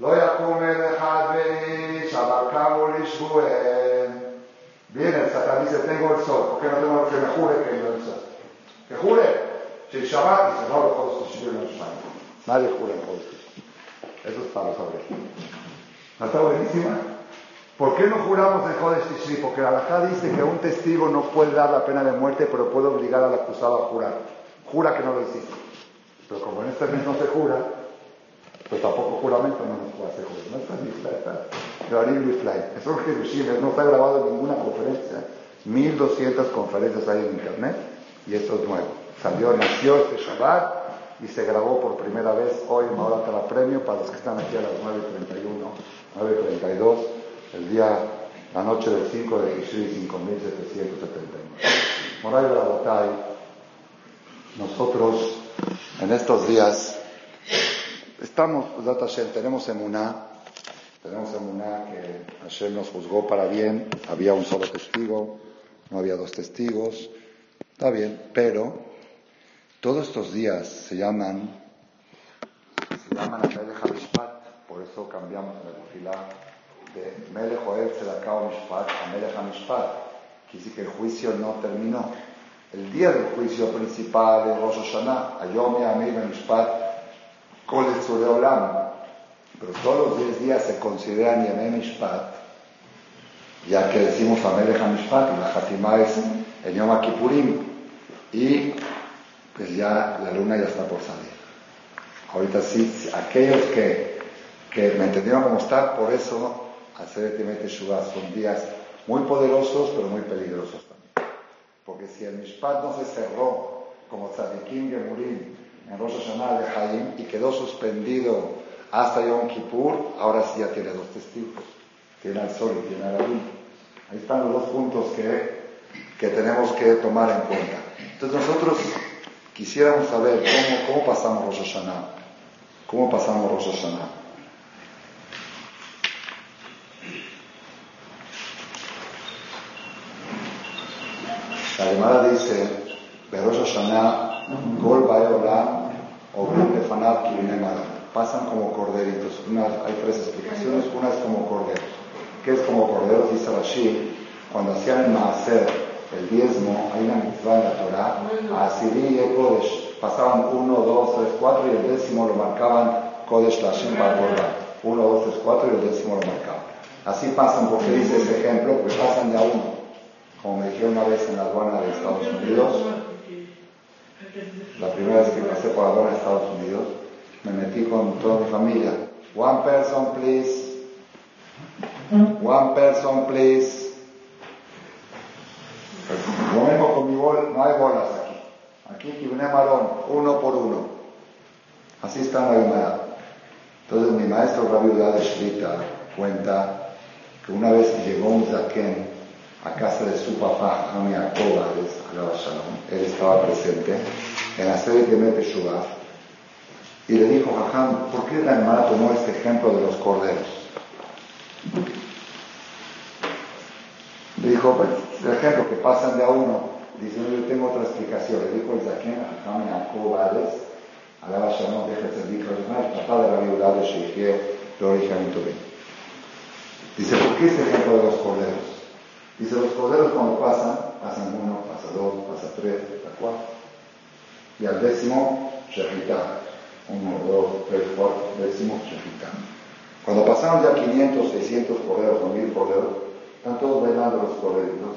לא יקום אל אחד ואיש, אבל קמו לשבועיהם. Viene el Satán dice, tengo el sol, ¿por qué no tengo que me jure que yo el sol? Que jure. Si el Shabbat dice, no, lo puedo sustituir en los años. Nadie jura en el Eso es para saber. ¿No está buenísima? ¿Por qué no juramos en Jodesh Tishri? Porque la halajá dice que un testigo no puede dar la pena de muerte, pero puede obligar al acusado a jurar. Jura que no lo hiciste. Pero como en este mes no se jura, pues tampoco juramento no nos puede hacer jurar. No está ni está. Eso es no está grabado en ninguna conferencia. 1200 conferencias hay en internet y esto es nuevo. Salió, nació este Shabbat y se grabó por primera vez hoy en Mahora la Premio para los que están aquí a las 9.31, 9.32 el día la noche del 5 de Kishri 5779. Moray Rabotay, nosotros en estos días estamos, tenemos emuná, tenemos emuná que Hashem nos juzgó para bien, había un solo testigo, no había dos testigos, está bien, pero todos estos días se llaman, se llaman HaMishpat, por eso cambiamos la de Melech Oel Tzedakah Mishpat a Melech HaMishpat, quiere decir que el juicio no terminó. El día del juicio principal es Rosh Hashanah, Ayom Yamim Mishpat, Kol Olam, pero todos los 10 días se consideran Yamim Mishpat, ya que decimos Amelech HaMishpat y la Hatimah es el Yom Kippurim, y pues ya la luna ya está por salir. Ahorita sí, aquellos que, que me entendieron cómo está, por eso hacer Teshuvah son días muy poderosos, pero muy peligrosos también. Porque si el Mishpat no se cerró como Tzadikim Gemurim en Rosh Hashanah de Haim y quedó suspendido hasta Yom Kippur, ahora sí ya tiene dos testigos. Tiene al sol y tiene a la luna. Ahí están los dos puntos que, que tenemos que tomar en cuenta. Entonces nosotros Quisiéramos saber cómo, cómo pasamos Rosh Hashanah. ¿Cómo pasamos Rosh Hashanah? La Gemara dice, Rosh Hashanah, Gol Bayolam, Obrim Lefanab Pasan como corderitos. hay tres explicaciones. Una es como corderos. ¿Qué es como corderos? Dice Rashi, cuando hacían el Maaser, el diezmo, hay una mitzvah en la Torah, a Asiri y Kodesh, pasaban uno, dos, tres, cuatro y el décimo lo marcaban Kodesh Lashim Barborba. Uno, dos, tres, cuatro y el décimo lo marcaban. Así pasan, porque dice ese ejemplo, pues pasan de a uno. Como me dijeron una vez en la aduana de Estados Unidos, la primera vez que pasé por la aduana de Estados Unidos, me metí con toda mi familia. One person, please. One person, please. Lo mismo con mi bol, no hay bolas aquí. Aquí Kibne Marón, uno por uno. Así está la Gemara. Entonces mi maestro Rabbi de Shrita cuenta que una vez llegó un zaken a casa de su papá, Ami Akoba, él estaba presente en la serie que mete Shubaf, y le dijo, Jajam, ¿por qué la hermana tomó este ejemplo de los corderos? Le dijo, pues, el ejemplo que pasan de a uno, dice, yo tengo otra explicación. Le dijo el Zaken, a Jacob alaba Shalom, deja el servicio el papá de la viuda de Sheikh, lo origen Dice, ¿por qué este ejemplo de los corderos? Dice, los corderos cuando pasan, pasan uno, pasa dos, pasa tres, pasa cuatro. Y al décimo, Shechitá. Uno, dos, tres, cuatro, décimo, Shechitá. Cuando pasaron ya 500, 600 corderos o 1000 corderos, están todos bailando los corderitos.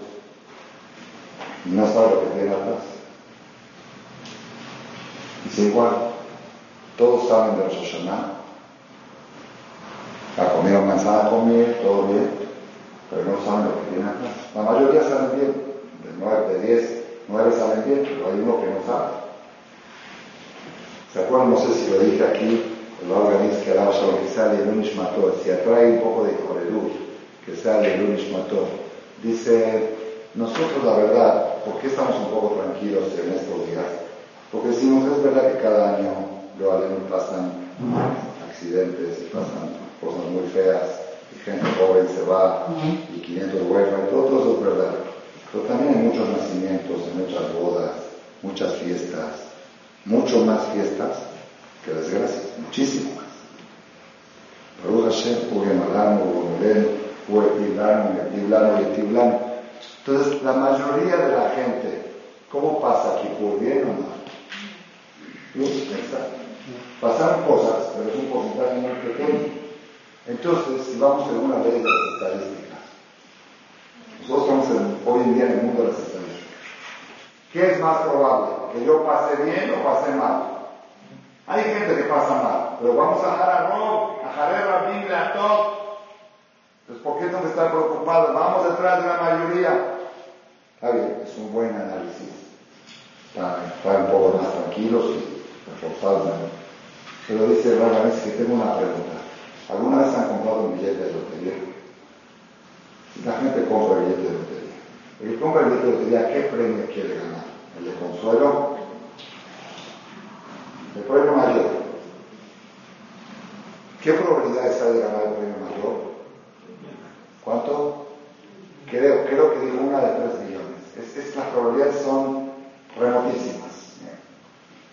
Y no sabe lo que tiene atrás. Dice igual, todos saben de los Hashanah. La comida manzana comer, todo bien, pero no saben lo que tiene atrás. La mayoría saben bien, de 9, de 10, 9 saben bien, pero hay uno que no sabe. ¿Se acuerdan? No sé si lo dije aquí, el organismo que que sale el Unishmator, si atrae un poco de luz que sale el lunes mató. Dice, nosotros la verdad, ¿por qué estamos un poco tranquilos en estos días? Porque decimos, es verdad que cada año probablemente pasan accidentes y pasan cosas muy feas gente joven se va y 500 huérfanos todo, todo eso es verdad. Pero también hay muchos nacimientos, muchas bodas, muchas fiestas, mucho más fiestas que desgracias, muchísimo más. Baruch Hashem. Entonces, la mayoría de la gente, ¿cómo pasa aquí? ¿Por bien o mal? Pasan cosas, pero es un porcentaje muy pequeño. Entonces, si vamos a una ley de las estadísticas, nosotros estamos hoy en día en el mundo de las estadísticas. ¿Qué es más probable? ¿Que yo pase bien o pase mal? Hay gente que pasa mal, pero vamos a dejar a Rob, a Jared Rabin, a todos entonces, ¿por qué tengo que estar preocupado? Vamos detrás de la mayoría. Está bien, es un buen análisis. Para estar un poco más tranquilos y reforzados. Pero dice vez que tengo una pregunta. ¿Alguna vez han comprado un billete de lotería? La gente compra billetes de lotería. El que compra billetes de lotería, ¿qué premio quiere ganar? ¿El de consuelo? El premio mayor. ¿Qué probabilidades hay de ganar el premio mayor? ¿Cuánto? Creo, creo que digo una de tres millones. Es, las probabilidades son remotísimas.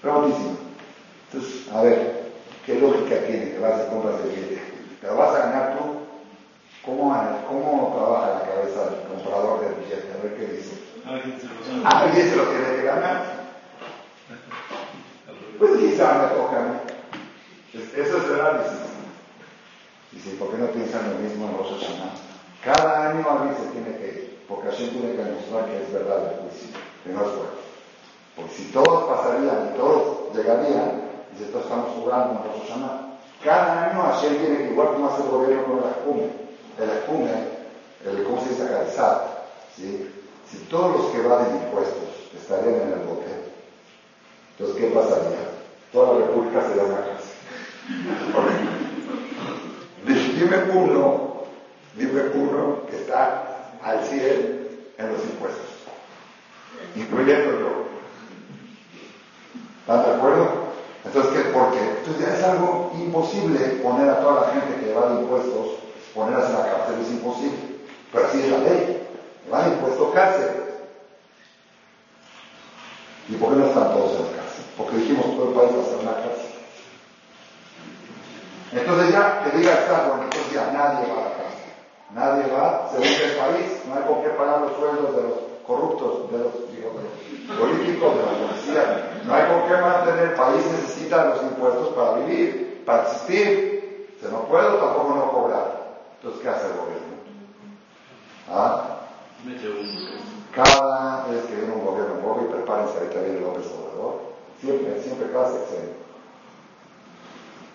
Remotísimas. Entonces, a ver, ¿qué lógica tiene que vas a comprar el billete? ¿Pero vas a ganar tú? ¿Cómo, ¿Cómo trabaja la cabeza del comprador del billete? A ver qué dice. Alguien se lo tiene que ganar. Pues quizá me toca a mí. Eso es el análisis. Dice, ¿por qué no piensan lo mismo en Rosh Hashanah? Cada año alguien se tiene que ir, porque así tiene que demostrar que es verdad el juicio, que no es bueno. Porque si todos pasarían y todos llegarían, dice, todos estamos jugando en Rosh Hashanah. Cada año Hashem tiene que, igual como hace el gobierno con la espuma, el espume, el, ¿cómo se dice acá? ¿sí? Si todos los que evaden impuestos estarían en el bote, entonces ¿qué pasaría? Toda la república sería una cárcel. dime uno, dime uno que está al 100 en los impuestos, incluyendo yo. ¿Están de acuerdo? Entonces, ¿qué? ¿por qué? Entonces es algo imposible poner a toda la gente que evade impuestos ponerlas en la cárcel es imposible. Pero así es la ley. Le han impuesto cárcel. ¿Y por qué no están todos en la cárcel? Porque dijimos todo el país va a ser una cárcel. Entonces ya que diga está bueno, entonces ya nadie va a la cárcel. Nadie va, según el país, no hay por qué pagar los sueldos de los corruptos, de los, políticos, de la policía. No hay por qué mantener. El país necesita los impuestos para vivir, para existir. Se no puede, tampoco no cobrar. Entonces, ¿qué hace el gobierno? ¿Ah? Cada vez que viene un gobierno nuevo, y prepárense, ahorita viene López Obrador, siempre, siempre cada sexenio,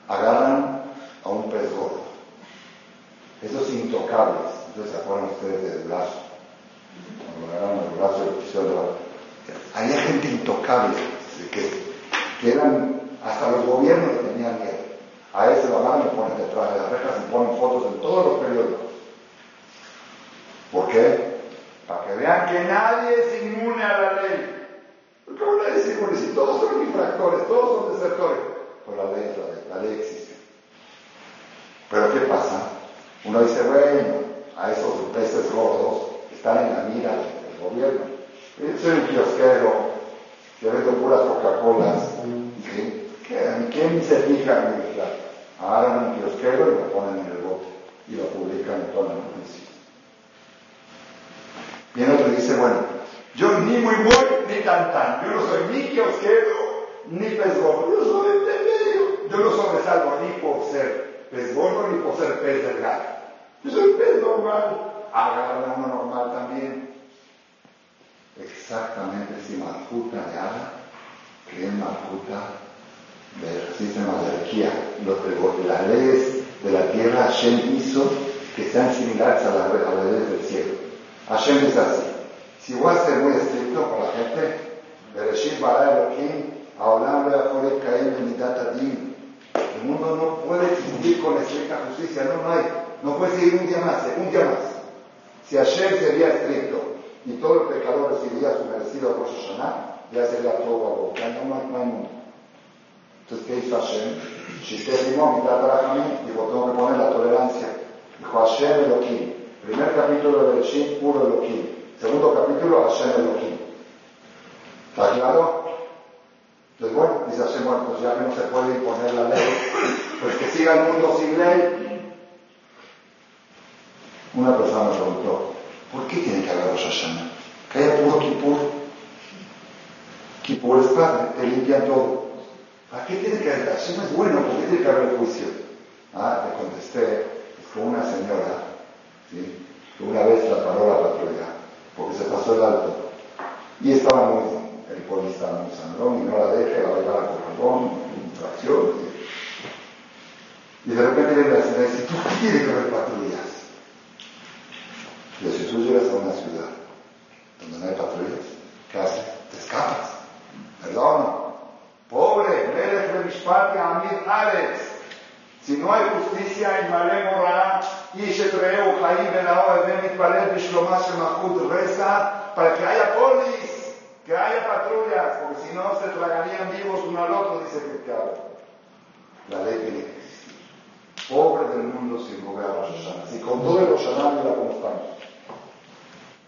agarran a un pez gordo. Esos intocables, entonces se acuerdan ustedes del brazo, cuando agarran el brazo y lo pusieron de la... Había gente intocable, que, que eran, hasta los gobiernos tenían miedo. A ese lo agarran y ponen detrás de las rejas y ponen fotos en todos los periódicos. ¿Por qué? Para que vean que nadie es inmune a la ley. ¿Cómo nadie es inmune? Si todos son infractores, todos son desertores. Pues la ley es la ley, la ley existe. Pero ¿qué pasa? Uno dice, bueno, a esos peces gordos están en la mira del gobierno. Yo soy un kiosquero que vendo puras Coca-Colas. ¿sí? ¿Quién se fija en mi plata? Agarran un kiosquero y lo ponen en el bote y lo publican en toda la noticia. Viene otro y dice, bueno, yo ni muy buen ni tan tan, yo no soy ni kiosquero ni pez gordo, yo soy medio, yo no sobresalgo ni por ser pez gordo ni por ser pez delgado. Yo soy pez normal, agarran uno normal también. Exactamente, si Malfuta de Ada, que es Malfuta del sistema de jerarquía, las leyes de la tierra Hashem hizo que sean similares a, las leyes del cielo. Hashem es así. Si voy a ser muy estricto con la gente, Bereshit bara Elohim, Aolam Leachoret Kaim Din. El mundo no puede existir con estricta justicia, no, no hay. No puede seguir un día más, un día más. Si Hashem sería estricto y todo el pecador recibiría su merecido por Hashanah, ya sería todo a no, no hay mundo. Entonces, ¿qué hizo Hashem? Shishtemimó, mitad Barajamim, dijo, tengo que poner la tolerancia. Dijo Hashem Elohim. Primer capítulo de Bereshit, puro Elohim. Segundo capítulo, Hashem Elohim. ¿Está claro? Entonces, bueno, dice Hashem, bueno, pues ya que no se puede imponer la ley, pues que siga el mundo sin ley. Una persona me preguntó, ¿por qué tiene que haber Rosh Hashanah? Que haya puro Kippur. Kippur es padre, te limpian todo. ¿Para qué tiene que haber? Hashem es bueno, ¿por qué tiene que haber juicio? Ah, le contesté, es como una señora, ¿sí? que una vez la paró la patrulla, porque se pasó el alto, y estaba muy, el policía estaba muy sangrón, y no la deje, la va a llevar a Corralón, infracción, y, de repente viene la señora y dice, ¿tú qué tiene que haber patrullas? Y si tú llegas a una ciudad donde no hay patrullas, ¿qué haces? Te escapas, ¿verdad o no? Pobre, Melech Amir Ares. Si no hay justicia, Imale Morá, Ishetreu, Jaim Benao, Ben Mitpaler, Bishlomash, Mahut, reza para que haya polis, que haya patrullas, porque si no se tragarían vivos uno al otro, dice que La ley tiene que Pobre del mundo sin mover a Rosh Si con todo el Rosh mira cómo estamos.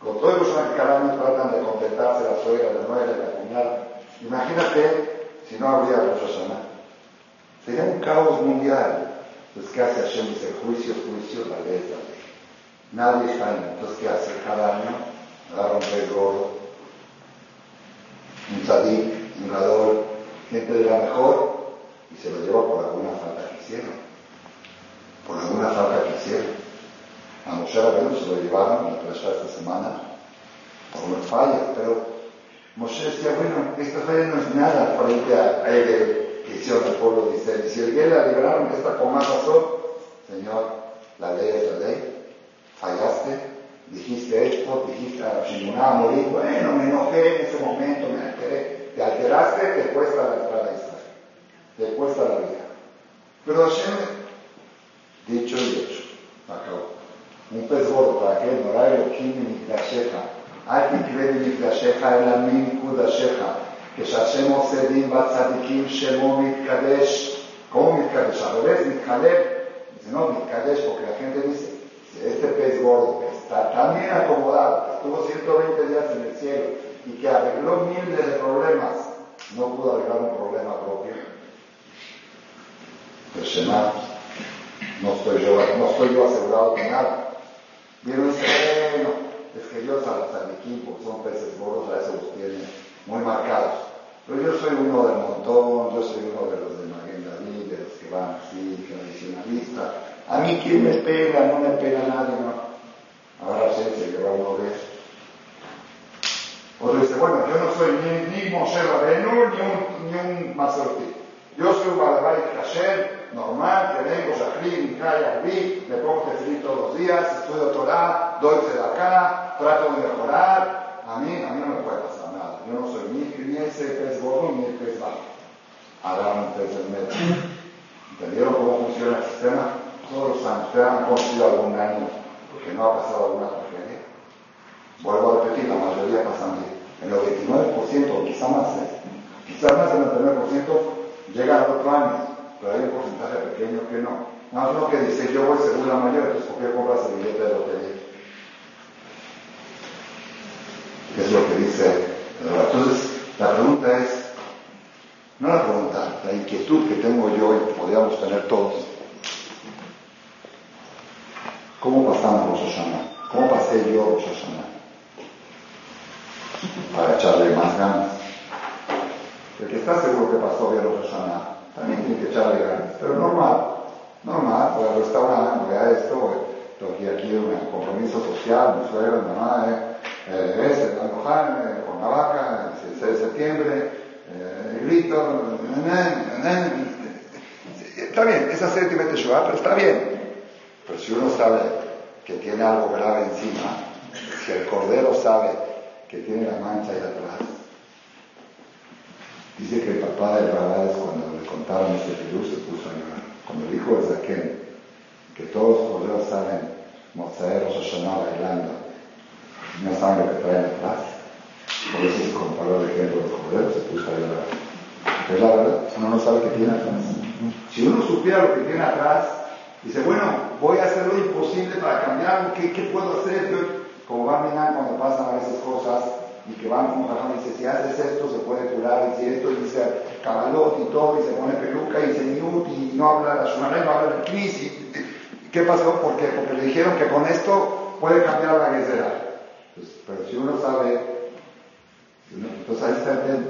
Con todo el Rosh que cada año tratan de contentarse la suegra, la nuera, la cuñada. Imagínate si no habría Rosh Sería un caos mundial. Entonces, ¿qué hace Hashem? Dice, juicio, juicio, la ley la ley. Nadie está ahí. Entonces, ¿qué hace? Cada año agarra un pez gordo, un tzadik, un gadol, gente de la mejor, y se lo lleva por alguna falta que hicieron. Por alguna falta que hicieron. A Moshe Rabbeinu se lo llevaron, la presa esta semana, por una falla, pero Moshe decía, bueno, esta falla no es nada frente a, a que hicieron el pueblo de Israel. Si el día la libraron, esta más razón, Señor, la ley es la ley, fallaste, dijiste esto, dijiste a Shimuná morir, bueno, me enojé en ese momento, me alteré, te alteraste, te cuesta la entrada te cuesta la vida. Pero Hashem, dicho y hecho, acabó. מפז וורטה, כן, נורא אלוקים ממקדשך. אל תקרא ממקדשך אלא מנקודשך. כשהשם עושה דין בצדיקים שמו מתקדש, כמו מתקדש, החולץ מתחלב, זה לא מתקדש פה, כי לכן זה este pesgordo está también acomodado, estuvo 120 días en el cielo y que arregló miles de problemas, no pudo arreglar un problema propio. Pero Shema, no estoy yo, no estoy yo asegurado de nada. Vieron ese, bueno, es que Dios a los porque son peces gordos, a eso los tiene muy marcados. Pero yo soy uno del montón, yo soy uno de los de Maguen David, de los que van así, tradicionalistas. A mí, ¿quién me pega? No me pega nadie, no. Ahora sí, se lleva uno de eso. Otro dice, bueno, yo no soy ni, ni Moshe Rabenu ni un, ni un Masorti. Yo soy un Balabay Kasher, normal, que vengo, Shachri, Mikaya, Abí, me pongo feliz todos los días, estudio Torah, doy acá, trato de mejorar. A mí, a mí no me puede pasar. Yo no soy ni, ni ese pez gordo ni el pez bajo. Habrá un pez medio. ¿Entendieron cómo funciona el sistema? Todos los años. ¿Ustedes han conocido algún año porque no ha pasado alguna tragedia? Vuelvo a repetir, la mayoría pasan bien. El 99%, quizá más, ¿eh? quizá más del 99% llega al otro año, pero hay un porcentaje pequeño que no. Más uno que dice, yo voy según la mayoría, entonces ¿por qué compras el billete de lotería? ¿Qué es lo que dice entonces, la pregunta es, no la pregunta, la inquietud que tengo yo y que podríamos tener todos. ¿Cómo pasamos Rosh Hashanah? ¿Cómo pasé yo Rosh Hashanah? Para echarle más ganas. El que está seguro que pasó bien Rosh Hashanah, también tiene que echarle ganas, pero normal. Normal, voy al restaurante, voy a esto, voy, aquí un compromiso social, mi suegra, mi mamá, eh, eh, es el alojar con la vaca, el 6 de septiembre, eh, el grito, está bien, esa séptima Teshuvah, pero está bien. Pero si uno sabe que tiene algo grave encima, si el cordero sabe que tiene la mancha ahí atrás, dice que el papá de Rabades cuando le contaron este virus se puso a llorar. Cuando el Zaquén que todos los corderos saben Mozaer Rosh bailando una sangre que trae atrás. Por eso se comparó el ejemplo de corderos, se puso a llorar. Es la verdad, uno no sabe qué tiene atrás. Si uno supiera lo que tiene atrás, dice, bueno, voy a hacer lo imposible para cambiarlo, ¿qué, qué puedo hacer? Yo, como va a cuando pasan veces cosas y que van un y dice, si haces esto se puede curar, y si esto, y dice cabalot y todo, y se pone peluca y se minut y no habla la shumaré, no habla el knis, ¿qué pasó? ¿Por? Porque le dijeron que con esto puede cambiar la guerrera. Pues, pero si uno sabe, entonces ahí está el tema,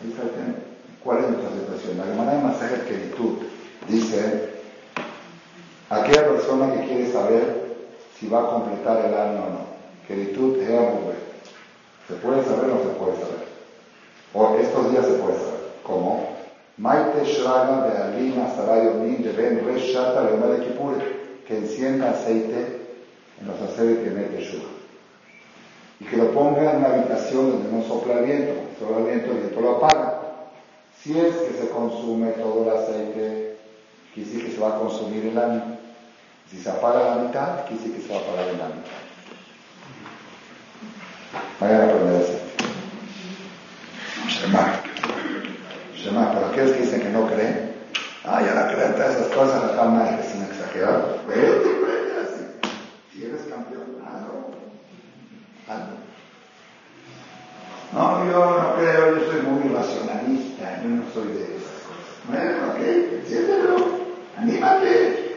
ahí está el tema. ¿Cuál es nuestra situación? La hermana de Masaje Kenitud dice, aquella persona que quiere saber si va a completar el año o no, Kenitud es ¿Se puede saber o no se puede saber? O estos días se puede saber. ¿Cómo? Maite Shraga de Alina Sarayo Min de Ben Resh Shata de Kippur que encienda aceite en los aceres que mete Shura y que lo ponga en una habitación donde no sopla el viento, sopla el viento, viento lo apaga. Si es que se consume todo el aceite, quiere que se va a consumir el año. Si se apaga la mitad, quiere que se va a apagar el año. Vayan a aprender así. Shema. Shema, para aquellos que dicen que no creen, ah, ya no creen todas esas cosas, la calma es vete así. Si eres campeón, hazlo. Hazlo. No, yo no creo, yo soy muy racionalista, yo no soy de esas cosas. Bueno, ok, anímate.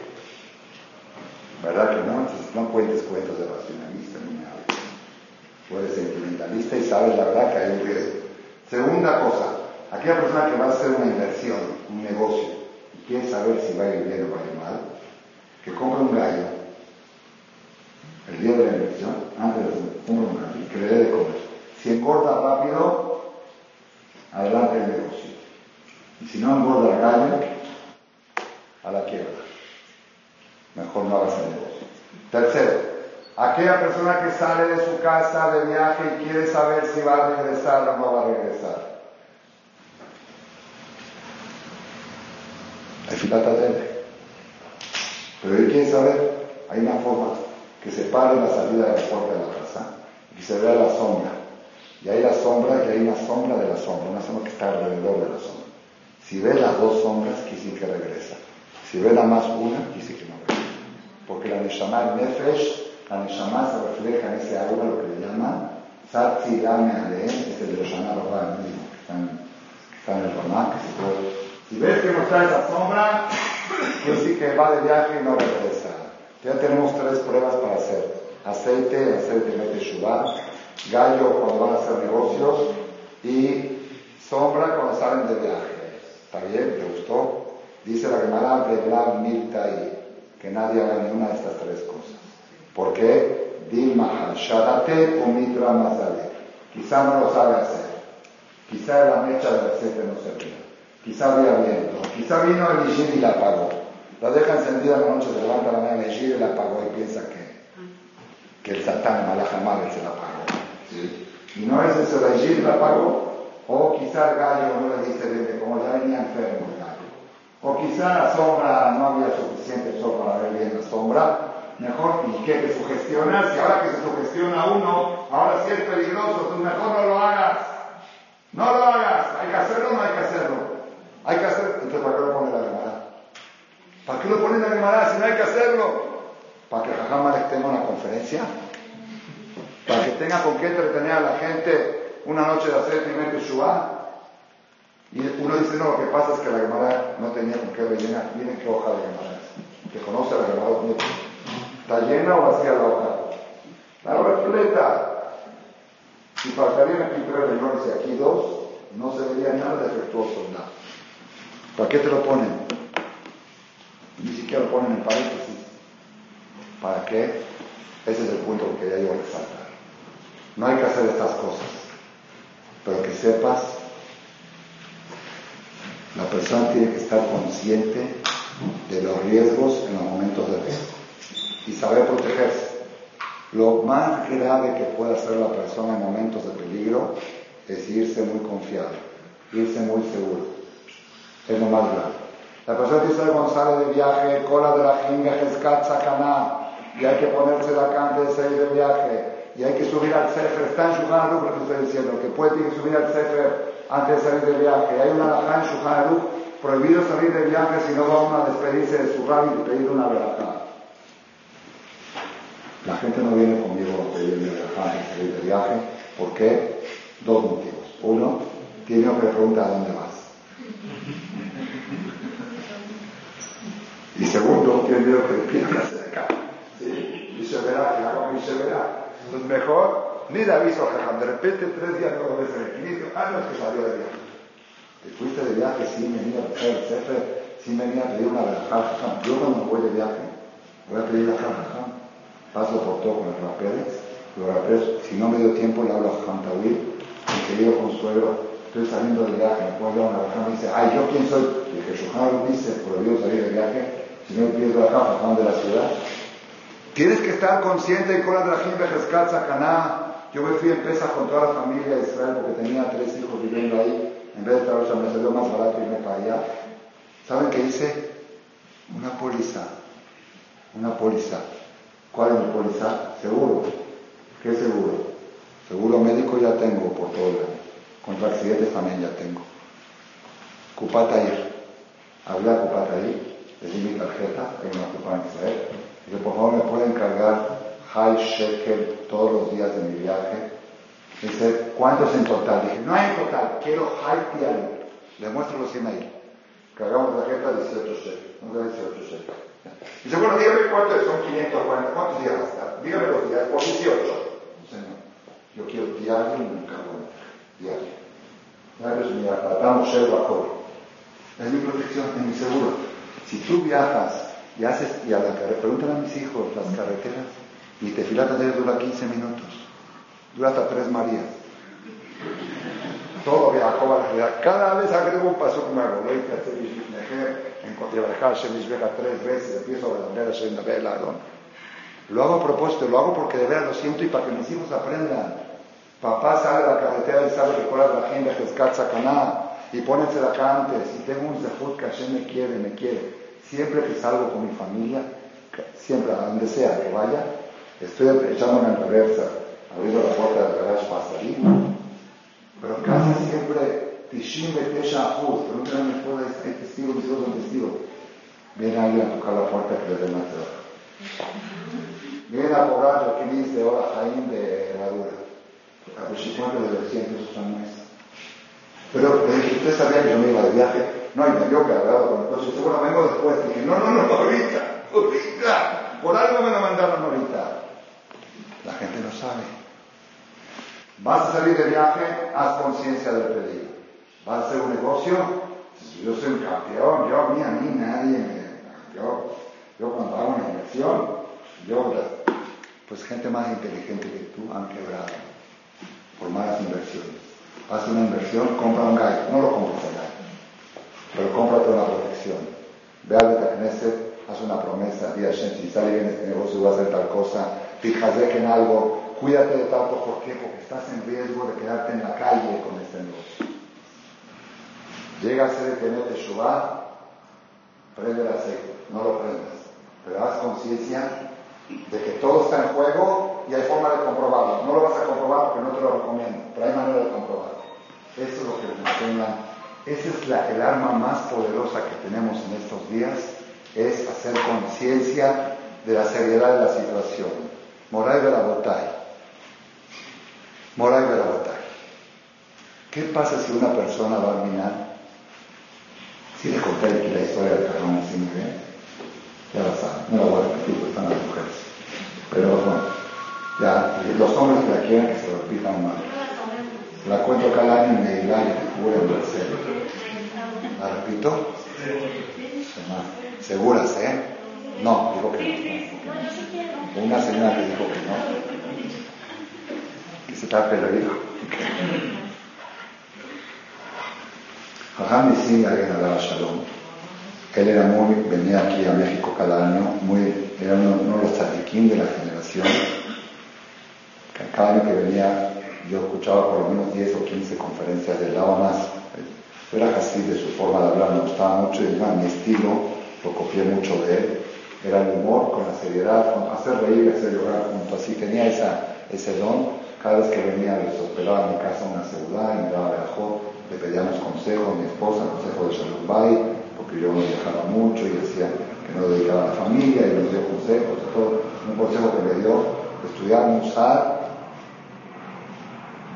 ¿Verdad que no? Entonces no cuentes cuentos de racionalista ni nada. Eres sentimentalista y sabes la verdad que hay un riesgo. Segunda cosa, aquella persona que va a hacer una inversión, un negocio, y quiere saber si va a ir bien o va a ir mal, que compre un gallo el día de la inversión, antes de compre un gallo, que le dé de comer. Si engorda rápido, adelante el negocio. Y si no engorda el gallo, a la quiebra. Mejor no hagas el negocio. Tercero, aquella persona que sale de su casa de viaje y quiere saber si va a regresar o no va a regresar. Hay filata de Pero él quiere saber, hay una forma que se pare la salida de la puerta de la casa y se vea la sombra y hay la sombra y hay una sombra de la sombra, una sombra que está alrededor de la sombra. Si ve las dos sombras, quiere que regresa. Si ve la más una, quiere que no regresa. Porque la Neshama, Nefesh, la Neshama se refleja en ese aura, lo que le llaman Satzi Lame Aleem, es el de los que están en el Ramá, que se puede. Si ves que no está esa sombra, quiere decir que va de viaje y no regresa. Ya tenemos tres pruebas para hacer. Aceite, aceite mete shubá, gallo cuando van a hacer negocios y sombra cuando salen de viaje. ¿Está bien? ¿Te gustó? Dice la Gemara de Mirtai, que nadie haga ninguna de estas tres cosas. ¿Por qué? Dilma Shadate o Mitra Mazale. Quizá no lo sabe hacer. Quizá la mecha del aceite no servía. Quizá había viento. Quizá vino el Ishir y la apagó. La deja encendida la noche, se levanta la mañana el y la apagó y piensa que, que el Satán, Malahamar, se la apagó. Y no es eso de allí la pagó, o quizá el gallo no le dice bien, como ya venía enfermo el gallo. O quizá la sombra no había suficiente sol para ver bien la sombra. Mejor, ¿y qué te sugestionas? Si ahora que se sugestiona uno, ahora sí es peligroso, tú mejor no lo hagas. No lo hagas. ¿Hay que hacerlo o no hay que hacerlo? Hay que hacerlo. Entonces, ¿para qué lo pone la Gemara? ¿Para qué lo pone la Gemara si no hay que hacerlo? ¿Para que Jajama tenga una conferencia? para que tenga con qué entretener a la gente una noche de hacer primer Teshuvah. Y uno dice, no, lo que pasa es que la Gemara no tenía con qué rellenar. Miren qué hoja de Gemara. Que conoce la Gemara. ¿Está llena o vacía la hoja? La repleta. Si faltarían aquí tres renglones y aquí dos, no se vería nada defectuoso, nada. ¿Para qué te lo ponen? Ni siquiera lo ponen en paréntesis. ¿Para qué? Ese es el punto que ya yo resaltar. No hay que hacer estas cosas, pero que sepas, la persona tiene que estar consciente de los riesgos en los momentos de riesgo y saber protegerse. Lo más grave que puede hacer la persona en momentos de peligro es irse muy confiado, irse muy seguro. Es lo más grave. La persona que cuando sale de viaje, cola de la jinga, caná, y hay que ponerse la canta de salir de viaje, y hay que subir al Sefer. Está en Shulchan lo que estoy diciendo, que puede que subir al Sefer antes de salir de viaje. Hay una alajá en Shulchan prohibido salir de viaje si no va uno a despedirse de su rabbi y pedir una verajá. La gente no viene conmigo a pedirme antes de salir de viaje. ¿Por qué? Dos motivos. Uno, tiene que preguntar a dónde vas. Y segundo, tiene miedo que pidan acá. ¿Sí? Y se verá, que y se verá. Entonces mejor, ni le aviso a Jajam, de repente tres días no ves el equilibrio, ah, no es que salió de viaje. Te fuiste de viaje, sí venía a hacer el Sefer, sí venía a pedir una verajá. Yo cuando me voy de viaje, voy a pedir a Jajam, paso por todo con los rapeles, los rapeles, si no me dio tiempo le hablo a Jajam Tawil, mi querido consuelo, estoy saliendo de viaje, me puedo una verajá, me dice, ay, ¿yo quién soy? Y que Jajam dice, prohibido salir de viaje, si no pido acá, Jajam de la ciudad, Tienes que estar consciente de la Drahim Bejeskat Caná. Yo me fui en Pesa con toda la familia de Israel porque tenía tres hijos viviendo ahí. En vez de estar me salió más barato irme para allá. ¿Saben qué hice? Una póliza. Una póliza. ¿Cuál es mi póliza? Seguro. ¿Qué seguro? Seguro médico ya tengo por todo el año. Contra accidentes también ya tengo. Cupata Hablé a Cupata le di mi tarjeta, hay una Cupata en Israel. Dice, por favor, ¿me pueden cargar high shekel todos los días de mi viaje? Dice, ¿cuántos en total? Dije, no hay en total, quiero high diario. Le muestro los emails. Cargamos la tarjeta 18 shekel. No 18 shekel. Dice, bueno, dígame cuántos son 540, ¿cuántos días va a estar? Dígame los días, por 18. Señor, yo quiero diario nunca diario. Diario es mi apartamos el. Es mi protección, es mi seguro. Si tú viajas y haces, y a la carretera, pregúntale a mis hijos, las carreteras, y te filas de dura 15 minutos, dura hasta tres Marías. Todo viajó a la realidad. Cada vez agrego un paso hago. Voy a hacer encontré Hashem tres veces, empiezo a aprender a Shem Lo hago a propósito, lo hago porque de verdad lo siento y para que mis hijos aprendan. Papá sale a la carretera y sabe que por la gente que es Caná y pónense acá antes. Y tengo un zehut que Hashem me quiere, me quiere. Siempre que salgo con mi familia, siempre a donde sea que vaya, estoy echando en reversa, abriendo la puerta del garage para salir. Pero casi siempre Tishim Betesha Ajuz, pregúntale a mi esposa, hay testigos, mis hijos son testigos. Viene a cobrar lo que dice ahora Jaime de herradura. A los 50 de 200 pesos al mes. Pero le dije, ¿usted sabía que yo me iba de viaje? No, y me dio cargado con el coche. Dice, bueno, vengo después. Dije, no, no, no, ahorita, ahorita. Por algo me lo mandaron ahorita. La gente no sabe. Vas a salir de viaje, haz conciencia del pedido va a hacer un negocio, yo soy un campeón, yo a mí, a mí nadie me... Yo, yo cuando hago una inversión, yo, pues gente más inteligente que tú han quebrado por malas inversiones. Haz una inversión, compra un gallo, no lo compres el gallo, pero cómprate una protección. Ve al Betacneset, haz una promesa, di a si sale bien este negocio, voy a hacer tal cosa, fíjate que en algo, cuídate de tanto, ¿por qué? Porque estás en riesgo de quedarte en la calle con este negocio. Llega a ser el tener Teshuvah, prende el aceite, no lo prendas, pero haz conciencia de que todo está en juego y hay forma de comprobarlo. No lo vas a comprobar porque no te lo recomiendo, pero hay manera de comprobarlo. Eso es lo que nos enseñan. Esa es la, el arma más poderosa que tenemos en estos días, es hacer conciencia de la seriedad de la situación. Moray de la botella. Moray de la botella. ¿Qué pasa si una persona va a minar Les conté aquí la historia del cajón así muy bien. Ya la saben, no la voy a repetir porque están las mujeres. Pero bueno, ya, los hombres que la quieran que se lo repitan mal. La cuento cada año y me dirá que cura en Brasil. ¿La repito? ¿Seguras, eh? No, dijo que no. Una señora que dijo que no. Que se tape el oído. Jajam a Shalom, él era muy, venía aquí a México cada año, muy, era uno, de los tzadikim de la generación. Cada año que venía yo escuchaba por lo menos 10 o 15 conferencias de lado más. Era así de su forma de hablar, me gustaba mucho y mi estilo, lo copié mucho de él. Era el humor con la seriedad, con hacer reír, hacer llorar junto. Así tenía esa, ese don. Cada vez que venía les hospedaba en mi casa una celular y me daba de le pedíamos consejo a mi esposa, consejo de Shalom Bay, porque yo no viajaba mucho y decía que no dedicaba a la familia y nos dio consejos, todo. Un consejo que me dio, estudiar Musar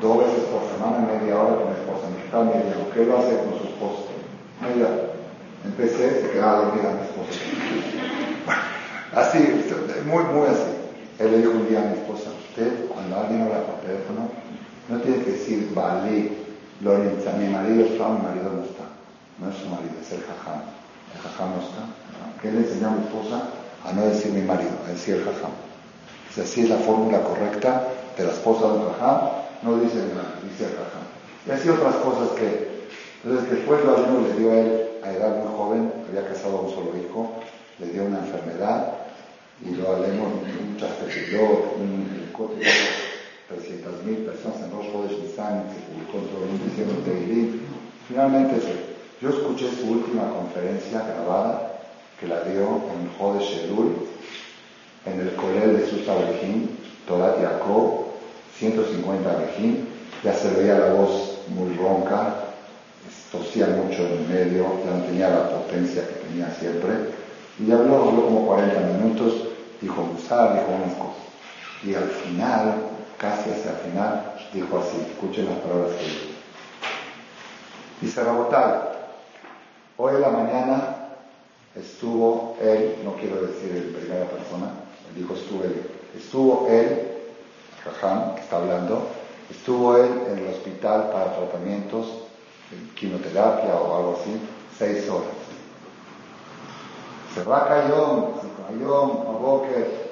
dos veces por semana, media hora con mi esposa. Mi hija me dijo, ¿qué lo hace con su esposa? Empecé, se quedaba dormida mi esposa. así, muy, muy así. Él le dijo un día a mi esposa, usted cuando alguien habla por teléfono, no tiene que decir vale Lorenza, mi marido está, mi marido no está. No es su marido, es el jajam. El jajam no está. ¿Qué le enseñó a mi esposa? A no decir mi marido, a decir el jajam. Si así es la fórmula correcta de la esposa de un jajam, no dice el dice el jajam. Y así otras cosas que... Entonces después lo le dio a él, a edad muy joven, había casado a un solo hijo, le dio una enfermedad y lo hablemos muchas veces. Yo, un, 300.000 personas en Rosh Chodesh Nisan, se publicó en diciembre de Finalmente, yo escuché su última conferencia grabada que la dio en Jode Shelul, en el Colel de Susa Bejín, Torat Yaakov, 150 Bejín, ya se veía la voz muy ronca, tosía mucho en medio, ya no tenía la potencia que tenía siempre, y habló, habló como 40 minutos, dijo Musar, dijo unas cosas. Y al final, casi hacia el final, dijo así, escuchen las palabras que dijo. Dice Rabotal, hoy en la mañana estuvo él, no quiero decir en primera persona, dijo estuvo él, estuvo él, Jajam, que está hablando, estuvo él en el hospital para tratamientos, quimioterapia o algo así, seis horas. Se va Cayón, Cayón, que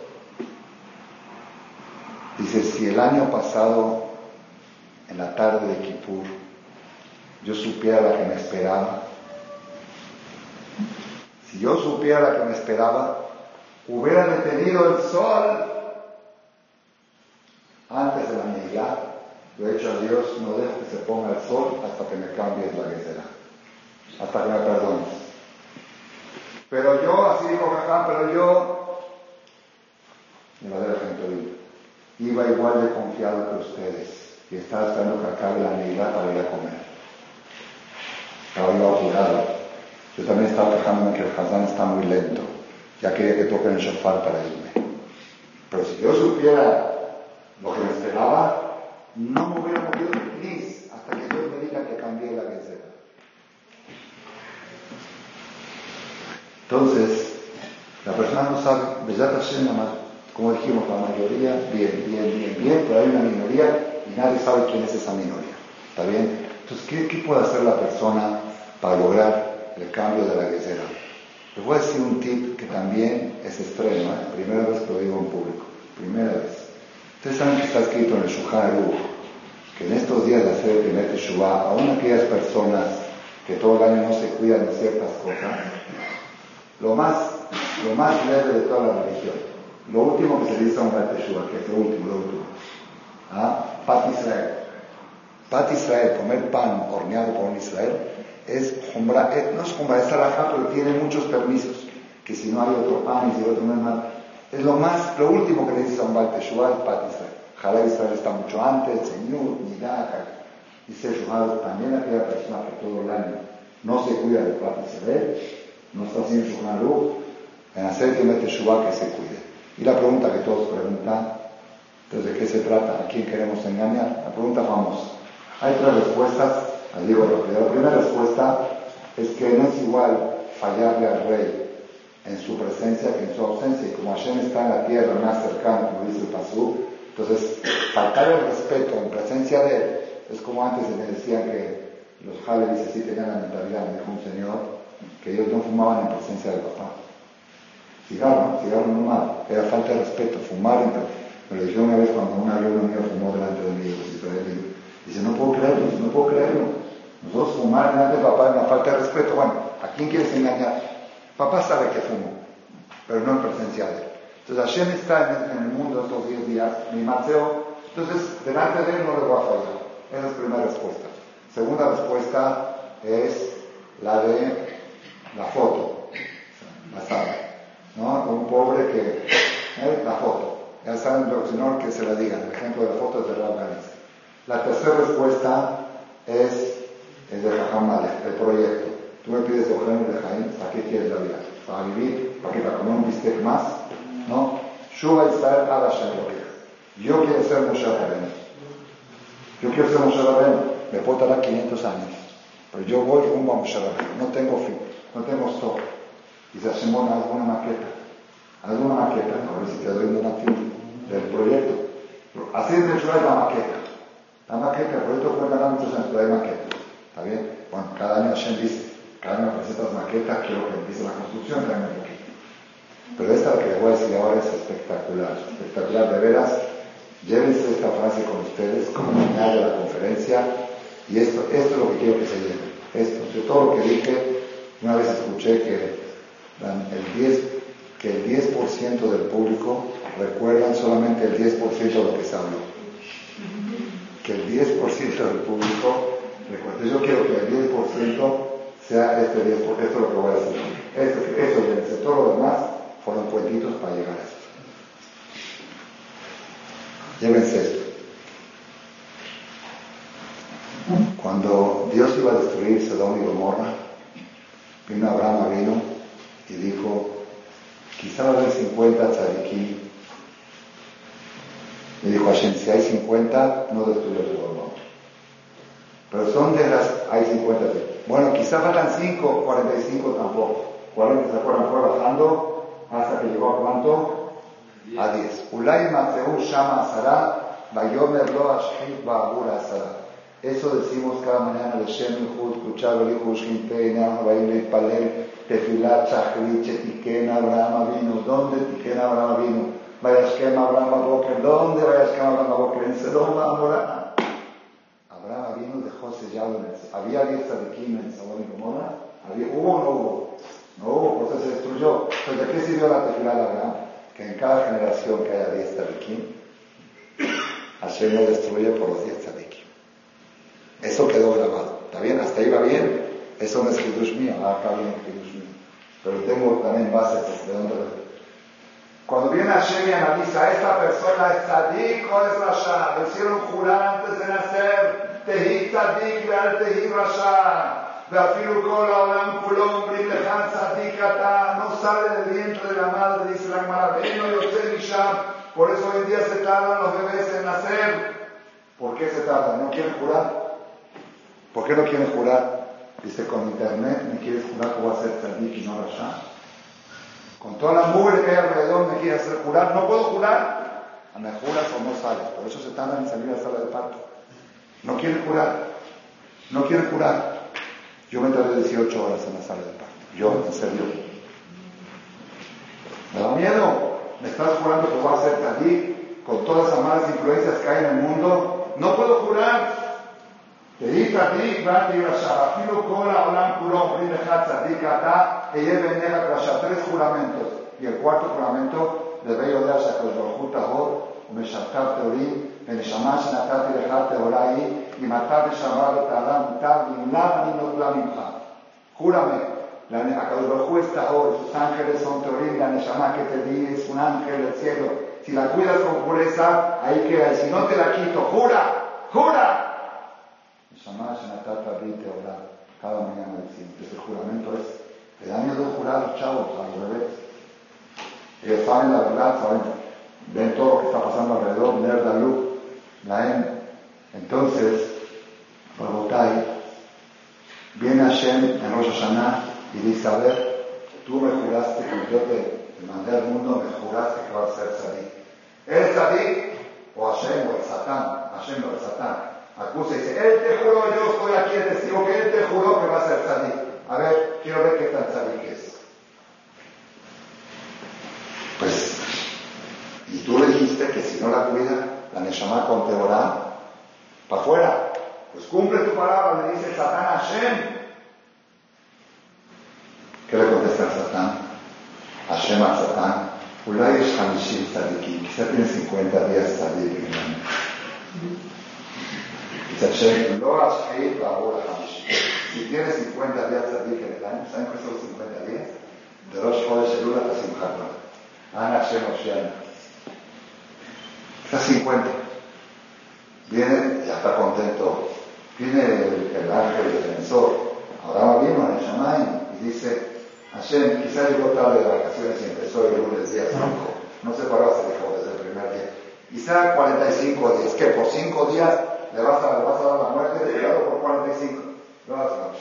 Dice, si el año pasado, en la tarde de Kippur, yo supiera la que me esperaba, si yo supiera la que me esperaba, hubiera detenido el sol antes de la medida. Lo he hecho a Dios, no dejo que se ponga el sol hasta que me cambies la guerrera, hasta que me perdones. Pero yo, así dijo Jajam, pero yo, me va a dar ejemplo, iba igual de confiado que ustedes y estaba esperando que acabe la medida para ir a comer. Estaba yo apurado. Yo también estaba quejándome que el Hazán está muy lento. Ya quería que toquen el shofar para irme. Pero si yo supiera lo que me esperaba, no me hubiera movido ni hasta que Dios me diga que cambié la becerra. Entonces, la persona no sabe, como dijimos, la mayoría, bien, bien, bien, bien, pero hay una minoría y nadie sabe quién es esa minoría. ¿Está bien? Entonces, ¿qué, qué puede hacer la persona para lograr el cambio de la guisera. Les voy a decir un tip que también es extremo, ¿eh? primera vez que lo digo en público, primera vez. Ustedes saben que está escrito en el Shuhar que en estos días de hacer el primer Teshuvah, aún aquellas personas que todo el año no se cuidan de ciertas cosas, lo más, lo más leve de toda la religión, lo último que se dice a un Teshuvah, que es lo último, lo último, ¿ah? Pat Israel. Pat Israel, comer pan horneado por un Israel, es jumbra, eh, no es jumbra, es alajá, pero tiene muchos permisos, que si no hay otro pan y si otro no es más. Es lo más, lo último que le dice a un Baal Teshuvah es Pat Israel. Jalá Israel está mucho antes, Señor, Nidá, dice Shuhar, también aquella persona que todo el año no se cuida de Pat Israel, no está haciendo Shuhar en hacer que mete que se cuide. Y la pregunta que todos preguntan, ¿de qué se trata? ¿A quién queremos engañar? La pregunta famosa. Hay tres respuestas la primera respuesta es que no es igual fallarle al rey en su presencia que en su ausencia. Y como Hashem está en la tierra más cercano, como dice el Pasú, entonces faltar el respeto en presencia de él es como antes me decían que los jales así tenían la mentalidad, me dijo un señor, que ellos no fumaban en presencia del papá. Cigarro, cigarro normal, era falta de respeto, fumar, me lo dijeron una vez cuando un alumno mío fumó delante de mí, dice, no puedo creerlo, no puedo creerlo. Nosotros fumar delante de papá es una falta de respeto. Bueno, ¿a quién quieres engañar? Papá sabe que fumo, pero no en presencia de él. Entonces Hashem está en, el mundo estos 10 días, mi Mateo, entonces delante de él no le voy a fallar. Esa es la primera respuesta. Segunda respuesta es la de la foto, la sala. ¿No? Un pobre que, ¿eh? la foto. Ya saben, señor, que se la digan. El ejemplo de la foto es de la La tercera respuesta es es de Jajam el proyecto. Tú me pides Ojem de Jaim, ¿para qué quieres la vida? ¿Para vivir? ¿Para qué? ¿Para comer un bistec más? ¿No? Shuba Israel Ada Yo quiero ser Moshe. Yo quiero ser Moshe. Me puedo tardar 500 años. Pero yo voy rumbo a Moshe. No tengo fin. No tengo stop. Dice Simón, haz una maqueta. Haz una maqueta. A ver si te doy un donativo del proyecto. De hecho la maqueta. La maqueta, el proyecto fue años, pero hay maqueta. ¿Está bien? Bueno, cada año Hashem dice, cada año presentas maquetas, quiero que empiece la construcción, tráeme un poquito. Pero esta que les voy a decir ahora es espectacular, espectacular de veras. Llévense esta frase con ustedes como final de la conferencia y esto, esto es lo que quiero que se lleve. Esto, de todo lo que dije, una vez escuché que el 10, que el 10% del público recuerdan solamente el 10% de lo que se habló. Que el 10% del público recuerda. Yo quiero que el 10% sea este 10%, esto es lo que voy a hacer. Eso, eso y todo lo demás fueron cuentitos para llegar a esto. Llévense esto. Cuando Dios iba a destruir Sodoma y Gomorra, vino Abraham, vino quizá va a haber 50 tzadikim. Le dijo Hashem, si hay 50, no destruyo el Gomorra. Pero son de las, hay 50. Bueno, quizá faltan 5, 45 tampoco. 40 se acuerdan, fue bajando hasta que llegó a cuánto? A 10. Ulay Matzeu Shama Sara, Bayomer Lo Ashkit Ba'abura Sara. Eso decimos cada mañana de Shem Yehud, escuchar el hijo Shimpe, Neam Baim Leitpalel, Tefilat Shachrit, Chetiken Abraham vino. ¿Dónde Tiken Abraham vino? Vayashkem Abraham Aboker. ¿Dónde Vayashkem Abraham Aboker? En Sedom Amorá. Abraham vino dejó sellado. ¿Había 10 tzadikim en Sodom y Gomorra? ¿Hubo o no hubo? No hubo, por se destruyó. Entonces, ¿de qué sirvió la tefilá de Abraham? Que en cada generación que haya 10 tzadikim, Hashem no destruye por los 10 tzadikim. Eso quedó grabado. ¿Está bien? ¿Hasta ahí va bien? Eso no es Kiddush mío. Ah, está bien, Kiddush mío. Pero tengo también bases de dónde lo cuando viene Hashem y analiza, esta persona es tzadik o es rasha, lo hicieron jurar antes de nacer, tehi tzadik ve'al tehi rasha. ואפילו כל העולם כולו אומרים לך צדיק אתה, no sale del vientre de la madre, dice la Gemara, no yotze משם, por eso hoy en día se tardan los bebés en nacer. ¿Por qué se tardan? ¿No quieren jurar? ¿Por qué no quieren jurar? Dice, con internet me quieres jurar que voy a ser tzadik y no rasha. Con toda la mugre que hay alrededor me quiere hacer jurar. No puedo jurar. Me juras o no sale. Por eso se tardan en salir a la sala de parto. No quieren jurar. No quieren jurar. Yo me tardé 18 horas en la sala de parto. Yo, en serio. Me da miedo. Me estás jurando que voy a ser allí con todas las malas influencias que hay en el mundo. No puedo jurar. תהי צדיק ואל תהי רשע, אפילו כל העולם כולו אומרים לך צדיק אתה, אהיה בעיניך רשע. tres juramentos. Y el cuarto juramento, דבי יודע שהקדוש ברוך הוא טהור ומשרתיו טהורים, ונשמה שנתתי לך טהורה היא, אם אתה ושמרה ותעלה מותר, ואם לאו אני נוטלה ממך. Júrame, הקדוש ברוך הוא es טהור, sus ángeles son teorim, la neshama que te di es un ángel del cielo. Si la cuidas con pureza, ahí queda. Y si no te la quito, jura, jura, Shamash Natata Rite orar cada mañana decimos. Ese juramento es, te da miedo jurar chavos, a los bebés. Ellos saben la verdad, saben, ven todo lo que está pasando alrededor, Ner luz, la M. Entonces, Rabotai, viene Hashem en Rosh Hashanah y dice, a ver, tú me juraste, que yo te, mandé al mundo, me juraste que vas a ser Sadik. ¿Eres Sadik? O Hashem o el Satán, Hashem o el Satán acusa y dice, él te juró, yo estoy aquí el testigo que él te juró que va a ser tzadik. A ver, quiero ver qué tan tzadik es. Pues, y tú le dijiste que si no la cuida, la Neshama con para afuera. Pues cumple tu palabra, le dice Satán a Hashem. ¿Qué le contesta a Satán? Hashem a Satán. Ulay es Hamishim Tzadikim. Quizá tiene 50 días tzadik en si tienes 50 días de en el año, ¿saben qué son los 50 días? De Rosh Chodesh Elul hasta Simchat Ana Hashem Oshiana. Está 50. Viene, ya está contento. Viene el, el ángel defensor. Ahora vino en el Shamayim y dice, Hashem, quizás llegó tarde de vacaciones y empezó el lunes día 5. No se paró hasta desde el primer día. Quizá 45 días, que por 5 días le vas a, le vas a dar la muerte de hígado por 45. No vas a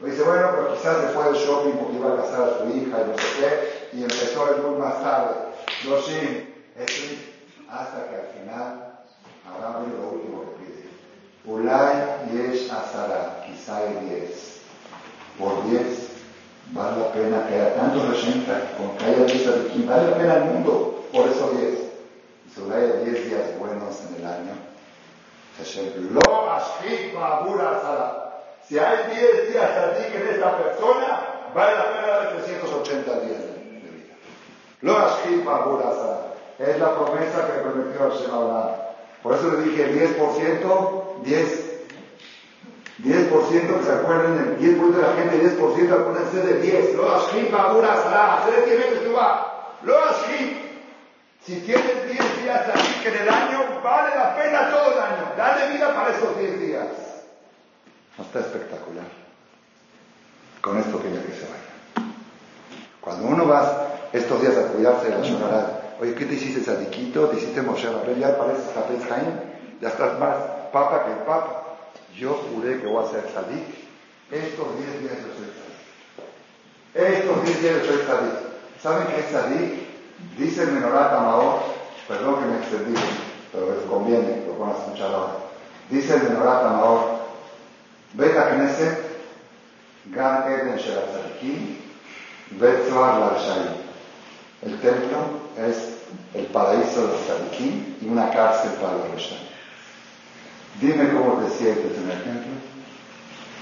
Lo dice, bueno, pero quizás se fue del shopping porque iba a casar a su hija y no sé qué, y empezó el boom más tarde. No, sí, hasta que al final habrá venido lo último que pide. Ulay yesh asara, quizá hay 10. Por 10 vale la pena que haya tantos Hashem, con que haya 10 de vale la pena el mundo por esos 10. Y si hay 10 días buenos en el año, si hay 10 días ti en esta persona, vale la pena dar 380 días de, vida. Lo es la promesa que prometió Hashem Abraham. Por eso le dije 10%, 10. 10% que se acuerden, el 10% de la gente, 10% acuérdense de 10. Lo ashkim babura sara, hacer que me Lo ashkim. Si tienes 10 días aquí que en el año vale la pena todo el año, dale vida para esos 10 días. Está espectacular. Con esto que ya que se vaya. Cuando uno va estos días a cuidarse de la llorará, oye, ¿qué te hiciste sadiquito? ¿Te hiciste Moshe Ya pareces Japez Jaim, ya estás más papa que papa. Yo juré que voy a ser sadik. Estos 10 días yo soy sadik. Estos 10 días yo soy sadik. ¿Saben qué es sadik? Dice el Menorat Amaor, perdón que me extendí, pero les conviene, lo van a escuchar ahora. Dice el Menorat Amaor, Beta Knesset, Gan Eden Shel Tzadikim, Bet Zohar El templo es el paraíso de los tzadikim y una cárcel para los Rishayim. Dime cómo te sientes en el templo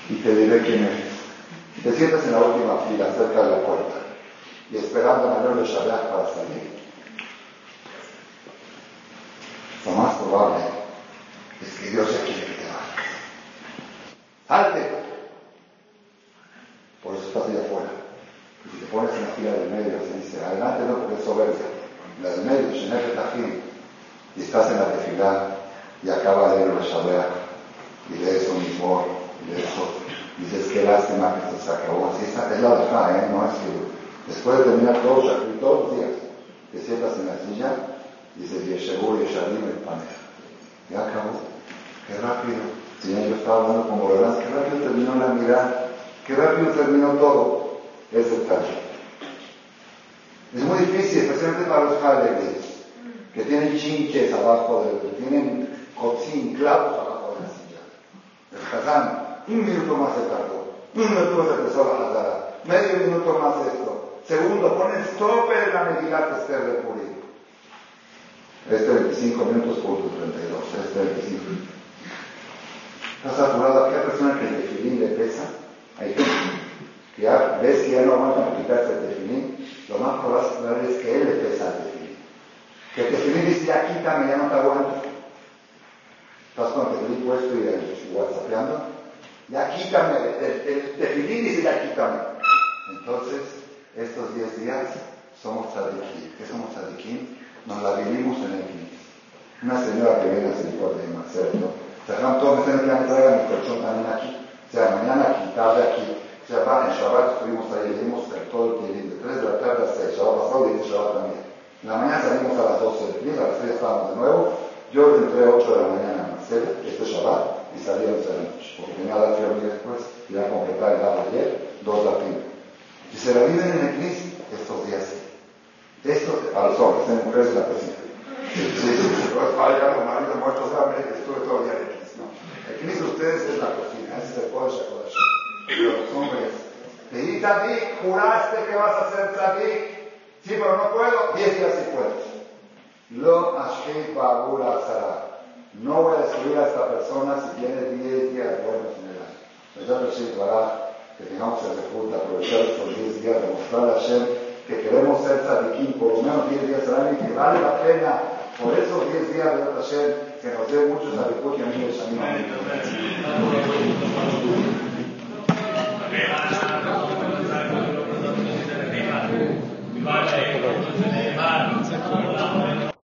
y te diré quién eres. Te sientes en la última fila, cerca de la puerta y esperando a de Shabbat para salir. Lo más probable es que Dios ya quiere que te vayas. ¡Salte! Por eso estás ahí afuera. Y si te pones en la fila del medio, se dice, adelante no porque es soberbia. La del medio, Shenet Tajim, y estás en la tefilá, y acaba de ir el Shabbat, y lees un mismo, y lees otro. Y dices, qué lástima que esto se acabó. Así es la verdad, ¿eh? No es que Después de terminar todos, todos los días, te sientas en la silla, dices, Yeshevu, Yesharim, el panel. Ya acabó. Qué rápido. Si yo estaba hablando con Borolán, qué rápido terminó la mirada, qué rápido terminó todo. Es detalle. Es muy difícil, especialmente para los padres, que tienen chinches abajo, de, que tienen cotzín, clavos abajo de la silla. El Hazán, un minuto más se tardó, un minuto más empezó la Hazara, medio minuto más esto. Segundo, ponen tope de la Megilat Esther de Purim. Este 25 minutos, punto 32. Este 25. ¿Estás apurado? Aquella persona que el tefilín le pesa, hay gente que ya ves que ya no aguanta quitarse el tefilín, lo más probable es que él le pesa el tefilín. Que el tefilín dice, ya quítame, ya no te aguanto. Estás con el tefilín puesto y el whatsappeando. Ya quítame, el, el dice, ya quítame. Entonces, estos 10 días somos tzadikim. ¿Qué somos tzadikim? Nos la vivimos en el fin. Una señora que viene a hacer de Marcelo, se van todos los que traigan mi colchón también aquí. O sea, mañana aquí, tarde aquí. Va, en Shabbat estuvimos ahí, dimos todo el tiempo, de 3 de la tarde a 6, Shabbat pasado y de Shabbat también. En la mañana salimos a las 12 del día, a las 3 estábamos de nuevo. Yo entré a 8 de la mañana a Marcelo, este Shabbat, y salí a 11 de la noche, porque tenía la fiebre después, y a completar el agua ayer, dos la primera. Y se la viven en el CNIS estos días. Esto a los hombres, en mujeres la cocina. Si los padres, los maridos muertos hambre, estuve todo el día en el CNIS. No. El CNIS de ustedes es la cocina, ese es el Kodesh HaKodesh. Pero los hombres, te di Tzadik, juraste que vas a ser Tzadik. Sí, pero no puedo, diez días sí puedes. Lo Ashkei Babula Azara. No voy a destruir a esta persona si tiene diez días buenos en el año que tengamos el recurso de aprovechar estos 10 días, demostrar a Hashem que queremos ser tzadikim por lo menos 10 días al año y que vale la pena por esos 10 días de Hashem que nos dé muchos tzadikot y amigos amigos.